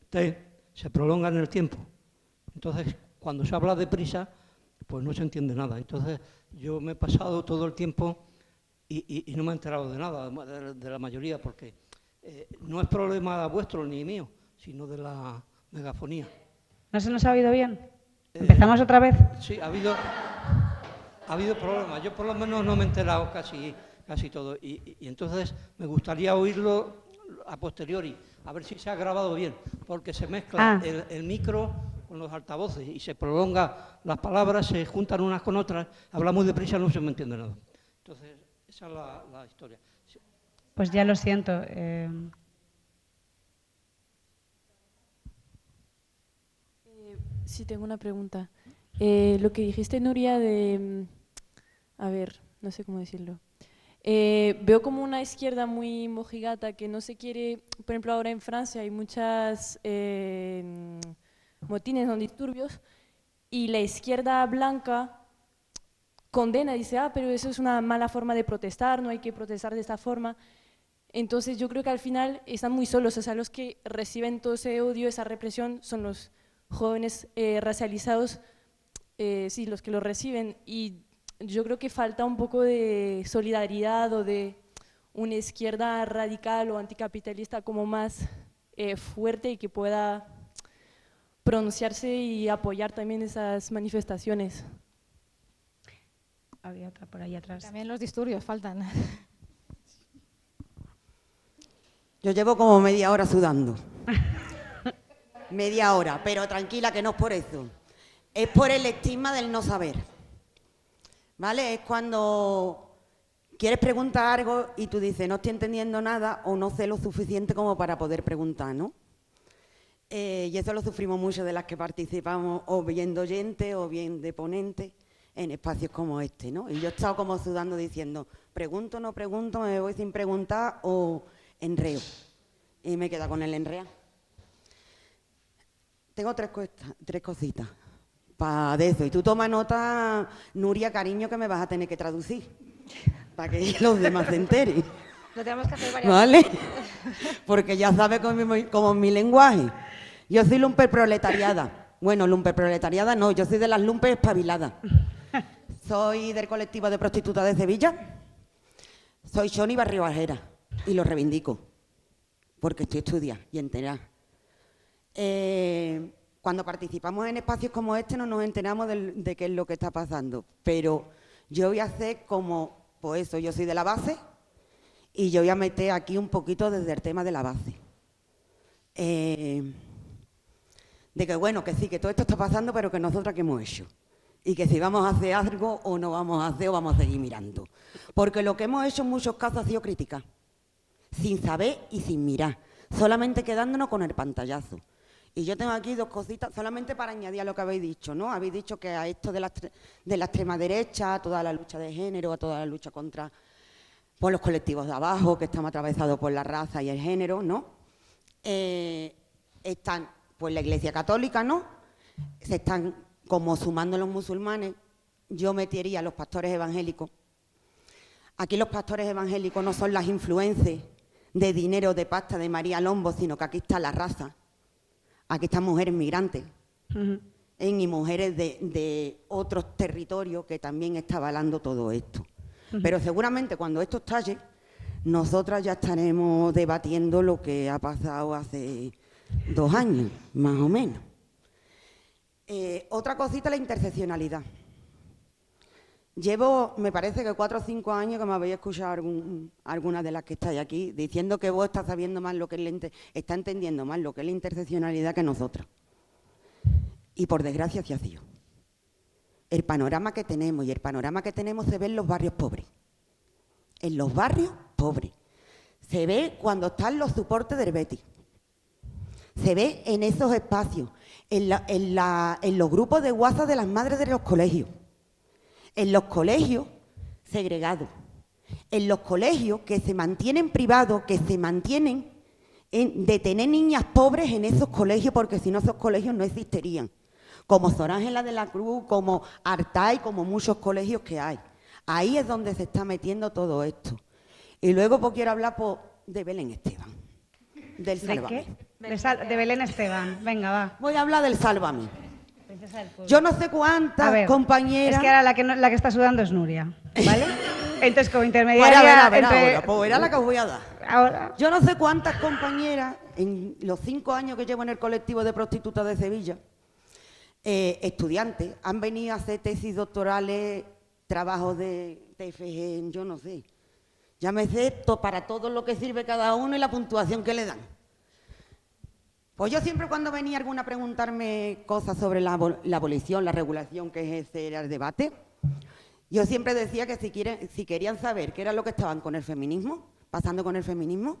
T se prolonga en el tiempo. Entonces, cuando se habla de prisa, pues no se entiende nada. Entonces, yo me he pasado todo el tiempo y, no me he enterado de nada, de, la mayoría, porque eh, no es problema vuestro ni mío, sino de la megafonía. ¿No se nos ha oído bien? ¿Empezamos otra vez? Sí, ha habido, ha habido problemas. Yo por lo menos no me he enterado casi, casi todo. Y, entonces me gustaría oírlo a posteriori, a ver si se ha grabado bien, porque se mezcla ah. el, micro con los altavoces y se prolonga las palabras, se juntan unas con otras, hablamos deprisa, no se me entiende nada. Entonces, esa es la, historia. Pues ya lo siento. Eh, Sí, tengo una pregunta. Eh, lo que dijiste, Nuria, de... Mm, a ver, no sé cómo decirlo. Eh, veo como una izquierda muy mojigata que no se quiere, por ejemplo, ahora en Francia hay muchas eh, motines, no disturbios, y la izquierda blanca condena, dice, ah, pero eso es una mala forma de protestar, no hay que protestar de esta forma. Entonces yo creo que al final están muy solos, o sea, los que reciben todo ese odio, esa represión, son los jóvenes eh, racializados, eh, sí, los que lo reciben. Y yo creo que falta un poco de solidaridad o de una izquierda radical o anticapitalista como más eh, fuerte y que pueda pronunciarse y apoyar también esas manifestaciones. Había otra por ahí atrás. También los disturbios faltan. Yo llevo como media hora sudando. media hora, pero tranquila que no es por eso. Es por el estigma del no saber. ¿Vale? Es cuando quieres preguntar algo y tú dices, no estoy entendiendo nada o no sé lo suficiente como para poder preguntar, ¿no? Eh, y eso lo sufrimos mucho de las que participamos, o bien de oyente o bien de ponente, en espacios como este, ¿no? Y yo he estado como sudando diciendo, pregunto, no pregunto, me voy sin preguntar o enreo. Y me queda con el enrea. Tengo tres, tres cositas para eso. Y tú toma nota, Nuria, cariño, que me vas a tener que traducir para que los demás se enteren. Lo tenemos que hacer varias ¿Vale? Porque ya sabes cómo, es mi lenguaje. Yo soy lumper proletariada. Bueno, lumper proletariada no, yo soy de las lumper espabiladas. Soy del colectivo de prostitutas de Sevilla. Soy Shoni Barrio Bajera y lo reivindico porque estoy estudiada y entera. Eh, cuando participamos en espacios como este no nos enteramos de, qué es lo que está pasando, pero yo voy a hacer como, pues eso, yo soy de la base y yo voy a meter aquí un poquito desde el tema de la base. Eh, de que bueno, que sí, que todo esto está pasando, pero que nosotros qué hemos hecho. Y que si vamos a hacer algo o no vamos a hacer o vamos a seguir mirando. Porque lo que hemos hecho en muchos casos ha sido crítica, sin saber y sin mirar, solamente quedándonos con el pantallazo. Y yo tengo aquí dos cositas, solamente para añadir a lo que habéis dicho, ¿no? Habéis dicho que a esto de la, de la extrema derecha, a toda la lucha de género, a toda la lucha contra pues, los colectivos de abajo, que estamos atravesados por la raza y el género, ¿no? Eh, están, pues, la Iglesia Católica, ¿no? se están como sumando los musulmanes, yo metería a los pastores evangélicos. Aquí los pastores evangélicos no son las influencias de dinero, de pasta de María Lombo, sino que aquí está la raza. Aquí están mujeres migrantes y mujeres de, otros territorios que también está avalando todo esto. Pero seguramente cuando esto estalle, nosotras ya estaremos debatiendo lo que ha pasado hace dos años, más o menos. Eh, otra cosita, la interseccionalidad. Llevo, me parece que cuatro o cinco años que me habéis escuchado algún, algunas de las que estáis aquí, diciendo que vos estás sabiendo más lo que es está entendiendo más lo que es la interseccionalidad que nosotros. Y por desgracia se ha sido. El panorama que tenemos y el panorama que tenemos se ve en los barrios pobres. En los barrios pobres. Se ve cuando están los soportes del Betis. Se ve en esos espacios, en, en los grupos de WhatsApp de las madres de los colegios. En los colegios segregados, en los colegios que se mantienen privados, que se mantienen de tener niñas pobres en esos colegios, porque si no esos colegios no existirían, como Sor Ángela de la Cruz, como Artay, como muchos colegios que hay. Ahí es donde se está metiendo todo esto. Y luego pues, quiero hablar pues, de Belén Esteban, del ¿De Belén Esteban, venga, va. Voy a hablar del Sálvame. Yo no sé cuántas compañeras. Es que ahora la que, la que está sudando es Nuria, ¿vale? *laughs* Entonces, como intermediaria. Bueno, a ver, a ver, pues la que os voy a dar. Ahora. Yo no sé cuántas compañeras, en los cinco años que llevo en el colectivo de prostitutas de Sevilla, eh, estudiantes, han venido a hacer tesis doctorales, trabajos de TFG, yo no sé. Ya me sé para todo lo que sirve cada uno y la puntuación que le dan. Pues yo siempre cuando venía alguna a preguntarme cosas sobre la, abolición, la regulación, que es era el debate, yo siempre decía que si querían saber qué era lo que estaban con el feminismo, pasando con el feminismo,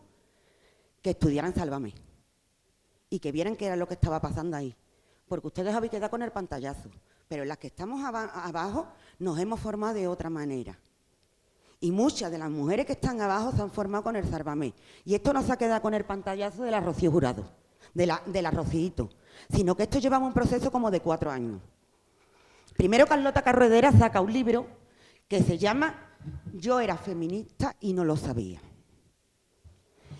que estudiaran Sálvame y que vieran qué era lo que estaba pasando ahí. Porque ustedes habéis quedado con el pantallazo, pero las que estamos abajo nos hemos formado de otra manera. Y muchas de las mujeres que están abajo se han formado con el Sálvame. Y esto no se ha quedado con el pantallazo de la Rocío Jurado de la, de sino que esto lleva un proceso como de cuatro años. Primero Carlota Carruedera saca un libro que se llama Yo era feminista y no lo sabía.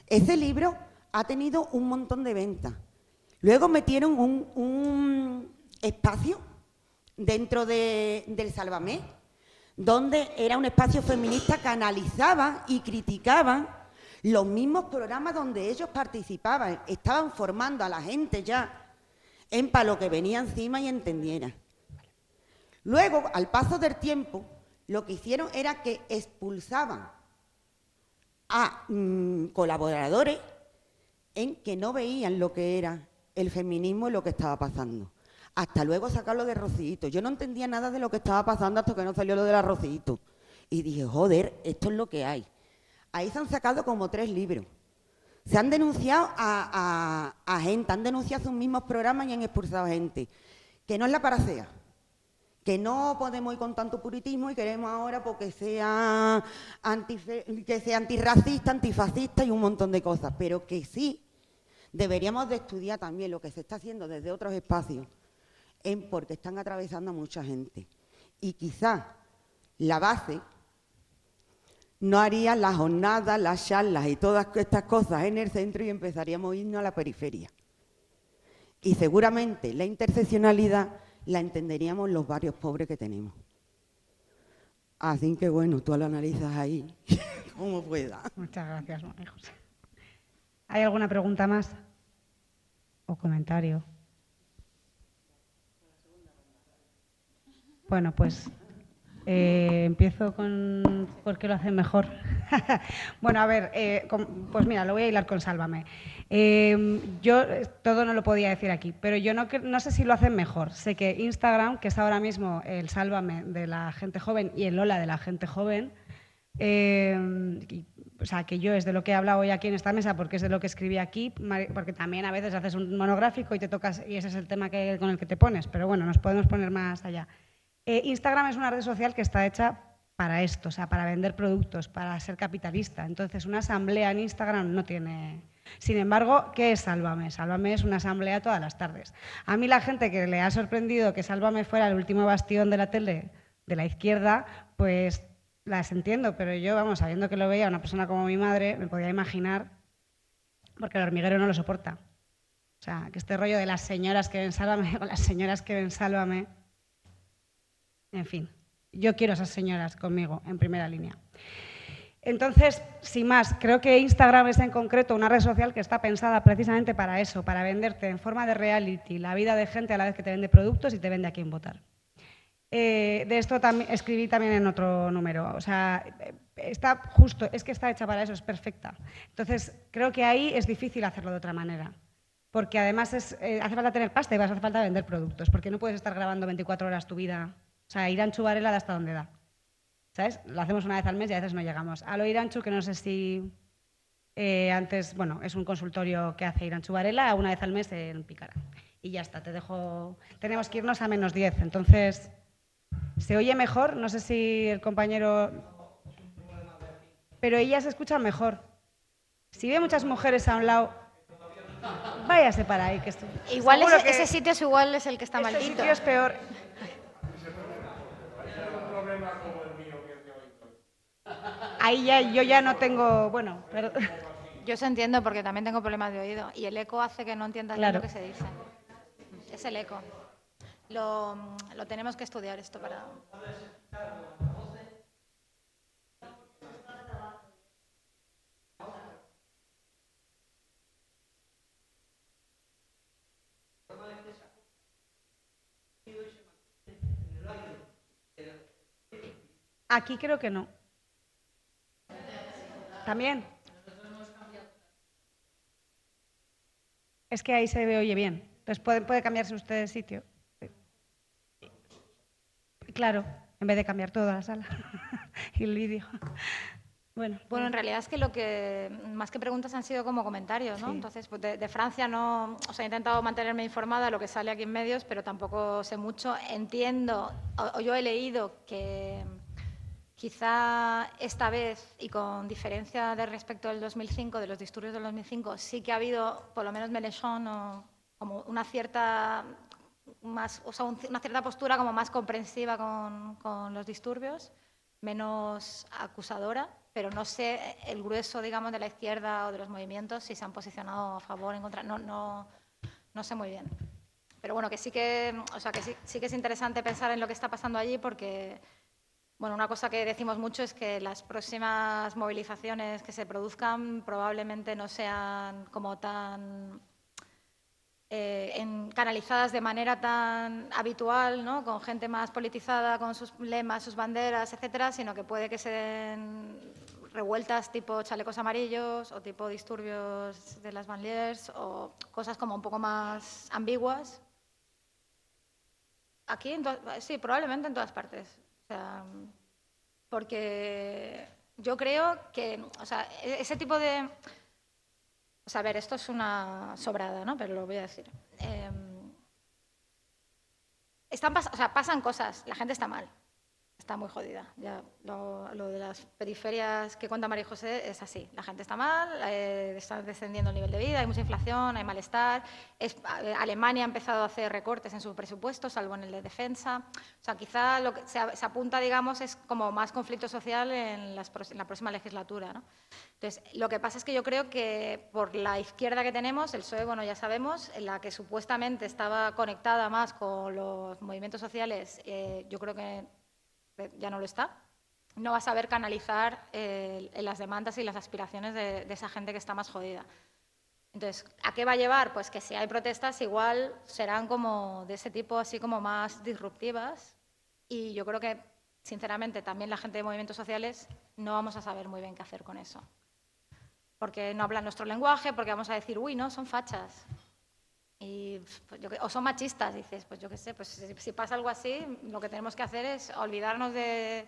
Ese libro ha tenido un montón de ventas. Luego metieron un, un espacio dentro de, del Salvamé, donde era un espacio feminista que analizaba y criticaba los mismos programas donde ellos participaban, estaban formando a la gente ya en para lo que venía encima y entendiera. Luego, al paso del tiempo, lo que hicieron era que expulsaban a mm, colaboradores en que no veían lo que era el feminismo y lo que estaba pasando. Hasta luego sacarlo de Rocito. Yo no entendía nada de lo que estaba pasando hasta que no salió lo de la Rocito. Y dije, joder, esto es lo que hay. Ahí se han sacado como tres libros. Se han denunciado a, gente, han denunciado sus mismos programas y han expulsado a gente. Que no es la paracea. Que no podemos ir con tanto puritismo y queremos ahora porque sea, que sea antirracista, antifascista y un montón de cosas. Pero que sí deberíamos de estudiar también lo que se está haciendo desde otros espacios porque están atravesando a mucha gente. Y quizá la base no harían las jornadas, las charlas y todas estas cosas en el centro y empezaríamos a irnos a la periferia. Y seguramente la interseccionalidad la entenderíamos los barrios pobres que tenemos. Así que bueno, tú lo analizas ahí *laughs* como pueda. Muchas gracias, José. ¿Hay alguna pregunta más? ¿O comentario? Bueno, pues eh, empiezo con por qué lo hacen mejor. *laughs* bueno, a ver, eh, pues mira, lo voy a hilar con Sálvame. Eh, yo todo no lo podía decir aquí, pero yo no, no sé si lo hacen mejor. Sé que Instagram, que es ahora mismo el Sálvame de la gente joven y el Lola de la gente joven, o sea, que yo es de lo que he hablado hoy aquí en esta mesa porque es de lo que escribí aquí, porque también a veces haces un monográfico y te tocas y ese es el tema que, con el que te pones, pero bueno, nos podemos poner más allá. Eh, Instagram es una red social que está hecha para esto, o sea, para vender productos, para ser capitalista. Entonces, una asamblea en Instagram no tiene... Sin embargo, ¿qué es Sálvame? Sálvame es una asamblea todas las tardes. A mí la gente que le ha sorprendido que Sálvame fuera el último bastión de la tele de la izquierda, pues las entiendo, pero yo, vamos, sabiendo que lo veía una persona como mi madre, me podía imaginar, porque el hormiguero no lo soporta. O sea, que este rollo de las señoras que ven Sálvame *laughs* o las señoras que ven Sálvame, en fin, yo quiero a esas señoras conmigo en primera línea. Entonces, sin más, creo que Instagram es en concreto una red social que está pensada precisamente para eso, para venderte en forma de reality la vida de gente a la vez que te vende productos y te vende a quién votar. Eh, de esto también, escribí también en otro número. O sea, está justo, es que está hecha para eso, es perfecta. Entonces, creo que ahí es difícil hacerlo de otra manera. Porque además eh, hace falta tener pasta y hace falta vender productos, porque no puedes estar grabando 24 horas tu vida. O sea, Iranchu Varela hasta donde da. ¿Sabes? Lo hacemos una vez al mes y a veces no llegamos. A lo Iranchu, que no sé si eh, antes, bueno, es un consultorio que hace Iranchu Varela una vez al mes en Picara. Y ya está, te dejo. Tenemos que irnos a menos 10, entonces. ¿Se oye mejor? No sé si el compañero... Pero ella se escucha mejor. Si ve muchas mujeres a un lado, váyase para ahí. Que igual ese, ese, sitio es igual es el que está maldito. Ese sitio es peor. Ahí ya, yo ya no tengo, bueno, pero... Yo se entiendo porque también tengo problemas de oído y el eco hace que no entiendas lo que se dice. Es el eco. Lo, lo tenemos que estudiar esto para... Aquí creo que no. También. Es que ahí se ve oye bien. Entonces puede, puede cambiarse usted de sitio. Claro, en vez de cambiar toda la sala *laughs* y el vídeo. Bueno, bueno, en realidad es que lo que más que preguntas han sido como comentarios, ¿no? Entonces, pues de, Francia no, o sea, he intentado mantenerme informada de lo que sale aquí en medios, pero tampoco sé mucho. Entiendo, o, yo he leído que quizá esta vez, y con diferencia de respecto del 2005, de los disturbios del 2005, sí que ha habido, por lo menos Mélenchon, o, como una cierta más, o sea, una cierta postura como más comprensiva con, con, los disturbios, menos acusadora, pero no sé el grueso, digamos, de la izquierda o de los movimientos si se han posicionado a favor, en contra, no, no, no sé muy bien. Pero bueno, que sí que, o sea, que sí, sí que es interesante pensar en lo que está pasando allí porque, bueno, una cosa que decimos mucho es que las próximas movilizaciones que se produzcan probablemente no sean como tan eh, en, canalizadas de manera tan habitual, ¿no? con gente más politizada, con sus lemas, sus banderas, etcétera, sino que puede que se den revueltas tipo chalecos amarillos o tipo disturbios de las banlieues o cosas como un poco más ambiguas. Aquí, sí, probablemente en todas partes. Porque yo creo que o sea, e-, ese tipo de o sea, a ver, esto es una sobrada, ¿no? Pero lo voy a decir. Em, están o sea, pasan cosas, la gente está mal está muy jodida. Ya lo, de las periferias que cuenta María José es así. La gente está mal, eh, está descendiendo el nivel de vida, hay mucha inflación, hay malestar. Es, eh, Alemania ha empezado a hacer recortes en su presupuesto, salvo en el de defensa. O sea, quizá lo que se, apunta, digamos, es como más conflicto social en, la próxima legislatura. ¿no? Entonces, lo que pasa es que yo creo que por la izquierda que tenemos, el PSOE, bueno, ya sabemos, en la que supuestamente estaba conectada más con los movimientos sociales, eh, yo creo que ya no lo está, no va a saber canalizar eh, las demandas y las aspiraciones de, esa gente que está más jodida. Entonces, ¿a qué va a llevar? Pues que si hay protestas igual serán como de ese tipo, así como más disruptivas y yo creo que, sinceramente, también la gente de movimientos sociales no vamos a saber muy bien qué hacer con eso. Porque no hablan nuestro lenguaje, porque vamos a decir, uy, no, son fachas. Y, pues, o son machistas, dices, pues yo qué sé, pues si, pasa algo así, lo que tenemos que hacer es olvidarnos de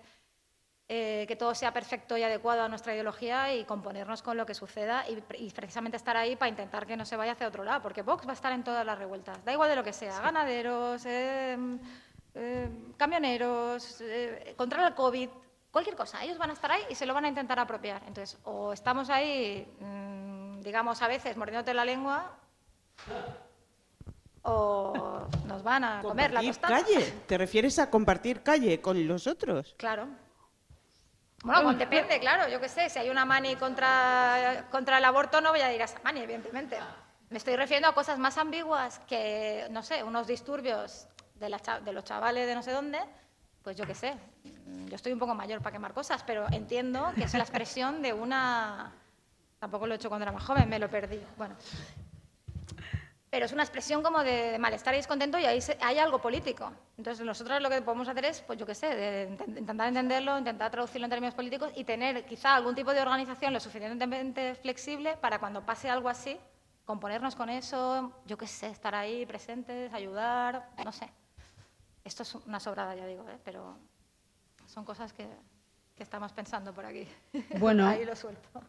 eh, que todo sea perfecto y adecuado a nuestra ideología y componernos con lo que suceda y, precisamente estar ahí para intentar que no se vaya hacia otro lado, porque Vox va a estar en todas las revueltas, da igual de lo que sea, ganaderos, em, em, camioneros, eh, contra el COVID, cualquier cosa, ellos van a estar ahí y se lo van a intentar apropiar. Entonces, o estamos ahí... Mm, mm, digamos, a veces mordiéndote la lengua o nos van a comer la tostada. calle? ¿Te refieres a compartir calle con los otros? Claro. Bueno, pues depende, claro, yo qué sé, si hay una mani contra, contra el aborto no voy a ir a esa mani, evidentemente. Me estoy refiriendo a cosas más ambiguas que, no sé, unos disturbios de, de los chavales de no sé dónde, pues yo qué sé, yo estoy un poco mayor para quemar cosas, pero entiendo que es la expresión de una... Tampoco lo he hecho cuando era más joven, me lo perdí. Bueno, pero es una expresión como de, malestar y descontento y ahí hay algo político. Entonces nosotros lo que podemos hacer es, pues yo qué sé, intentar entenderlo, intentar traducirlo en términos políticos y tener quizá algún tipo de organización lo suficientemente flexible para cuando pase algo así, componernos con eso, yo qué sé, estar ahí presentes, ayudar, no sé. Esto es una sobrada, ya digo, ¿eh? pero son cosas que, que estamos pensando por aquí. Bueno. *laughs* ahí lo suelto.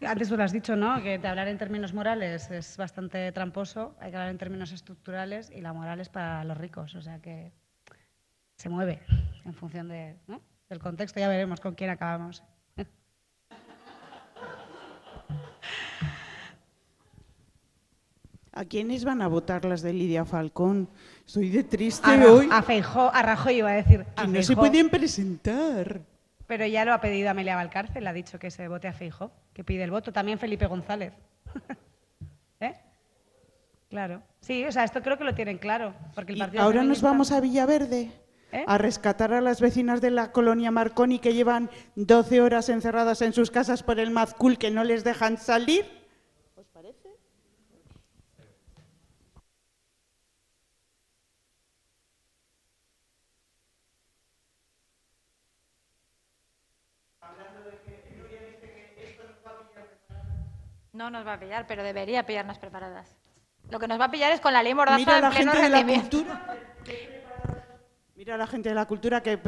Antes tú lo has dicho, ¿no? Que de hablar en términos morales es bastante tramposo, hay que hablar en términos estructurales y la moral es para los ricos, o sea que se mueve en función de, del contexto. Ya veremos con quién acabamos. *laughs* ¿A quiénes van a votar las de Lidia Falcón? Estoy de triste a hoy. A Feijó, a Rajoy iba a decir. que no se pueden presentar. Pero ya lo ha pedido Amelia Valcárcel, ha dicho que se vote a Feijo, que pide el voto. También Felipe González. *laughs* ¿Eh? Claro. Sí, o sea, esto creo que lo tienen claro. Porque el ahora nos vamos a Villaverde. ¿Eh? a rescatar a las vecinas de la colonia Marconi que llevan 12 horas encerradas en sus casas por el Mazcul que no les dejan salir. No nos va a pillar, pero debería pillarnos preparadas. Lo que nos va a pillar es con la ley mordaza Mira la gente de la cultura. Mira a la gente de la cultura que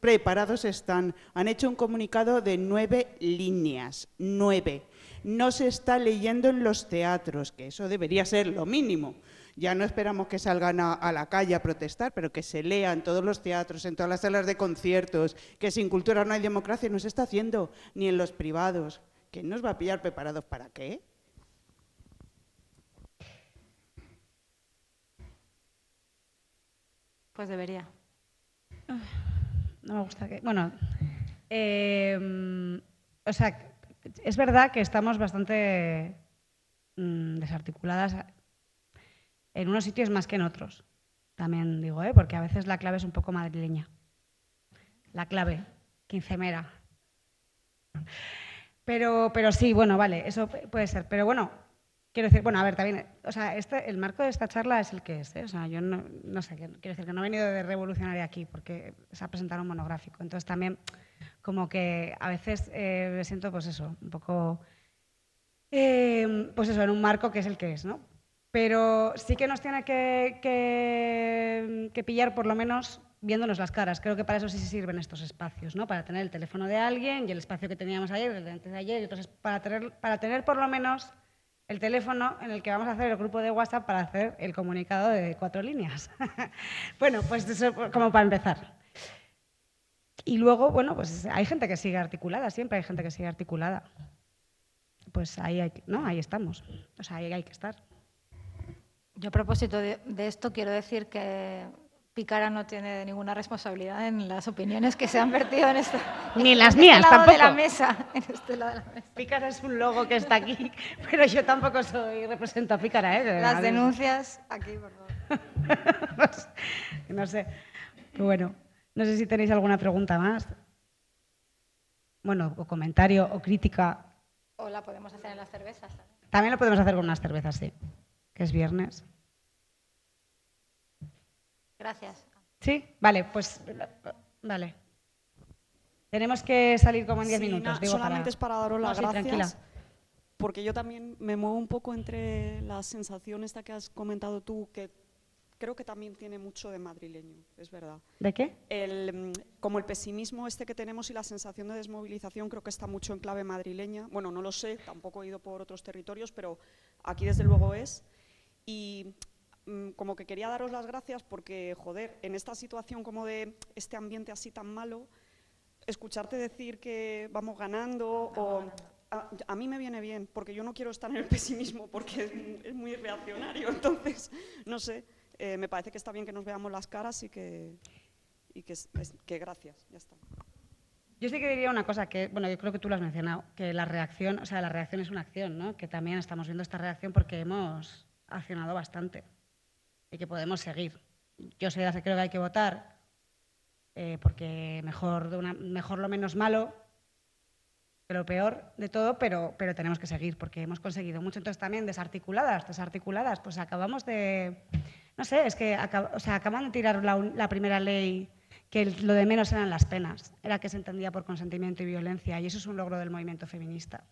preparados están. Han hecho un comunicado de nueve líneas. Nueve. No se está leyendo en los teatros, que eso debería ser lo mínimo. Ya no esperamos que salgan a, a, la calle a protestar, pero que se lea en todos los teatros, en todas las salas de conciertos, que sin cultura no hay democracia, no se está haciendo, ni en los privados. ¿Quién nos va a pillar preparados para qué? Pues debería. No me gusta que. Bueno, em, o sea, es verdad que estamos bastante mm, desarticuladas en unos sitios más que en otros. También digo, ¿eh? porque a veces la clave es un poco madrileña. La clave, quincemera. Pero, pero sí, bueno, vale, eso puede ser. Pero bueno, quiero decir, bueno, a ver, también, o sea, este, el marco de esta charla es el que es, ¿eh? O sea, yo no, no sé, quiero decir que no he venido de revolucionaria aquí porque se ha presentado un monográfico. Entonces también, como que a veces eh, me siento, pues eso, un poco, eh, pues eso, en un marco que es el que es, ¿no? Pero sí que nos tiene que, que, que pillar por lo menos viéndonos las caras. Creo que para eso sí se sirven estos espacios, ¿no? Para tener el teléfono de alguien y el espacio que teníamos ayer, el de antes de ayer, y para tener, para tener por lo menos el teléfono en el que vamos a hacer el grupo de WhatsApp para hacer el comunicado de cuatro líneas. *laughs* bueno, pues eso como para empezar. Y luego, bueno, pues hay gente que sigue articulada, siempre hay gente que sigue articulada. Pues ahí, ¿no? ahí estamos, o sea, ahí hay que estar. Yo a propósito de esto quiero decir que Picara no tiene ninguna responsabilidad en las opiniones que se han vertido en esto. Ni en las mías, este tampoco. De la mesa, en este lado de la mesa. Pícara es un logo que está aquí, pero yo tampoco soy represento a Pícara. ¿eh? Las denuncias aquí, por favor. *laughs* no sé. Pero bueno, no sé si tenéis alguna pregunta más. Bueno, o comentario o crítica. O la podemos hacer en las cervezas. También lo podemos hacer con unas cervezas, sí. Que es viernes. Gracias. Sí, vale, pues vale. Tenemos que salir como en 10 minutos. digo, solamente es para daros las gracias. Porque yo también me muevo un poco entre la sensación esta que has comentado tú, que creo que también tiene mucho de madrileño, es verdad. ¿De qué? El, mm, como el pesimismo este que tenemos y la sensación de desmovilización creo que está mucho en clave madrileña. Bueno, no lo sé, tampoco he ido por otros territorios, pero aquí desde luego es. Y como que quería daros las gracias porque, joder, en esta situación como de este ambiente así tan malo, escucharte decir que vamos ganando o a, mí me viene bien, porque yo no quiero estar en el *laughs* pesimismo, porque es, muy reaccionario. *laughs* Entonces, no sé, eh, me parece que está bien que nos veamos las caras y que, y que, que gracias, ya está. Yo sí que diría una cosa que, bueno, yo creo que tú lo has mencionado, que la reacción, o sea, la reacción es una acción, ¿no? Que también estamos viendo esta reacción porque hemos accionado bastante y que podemos seguir. Yo sé, que creo que hay que votar eh, porque mejor, de lo menos malo que lo peor de todo, pero, tenemos que seguir porque hemos conseguido mucho. Entonces también desarticuladas, desarticuladas, pues acabamos de, no sé, es que o sea, acaban de tirar la primera ley que lo de menos eran las penas, era que se entendía por consentimiento y violencia, y eso es un logro del movimiento feminista.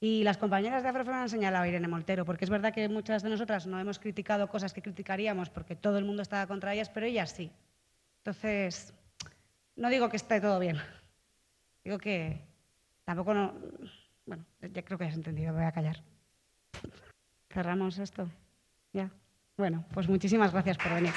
Y las compañeras de Afrofem han señalado a Irene Moltero, porque es verdad que muchas de nosotras no hemos criticado cosas que criticaríamos porque todo el mundo estaba contra ellas, pero ellas sí. Entonces, no digo que esté todo bien, digo que tampoco no... Bueno, ya creo que has entendido, voy a callar. Cerramos esto. Ya. Bueno, pues muchísimas gracias por venir.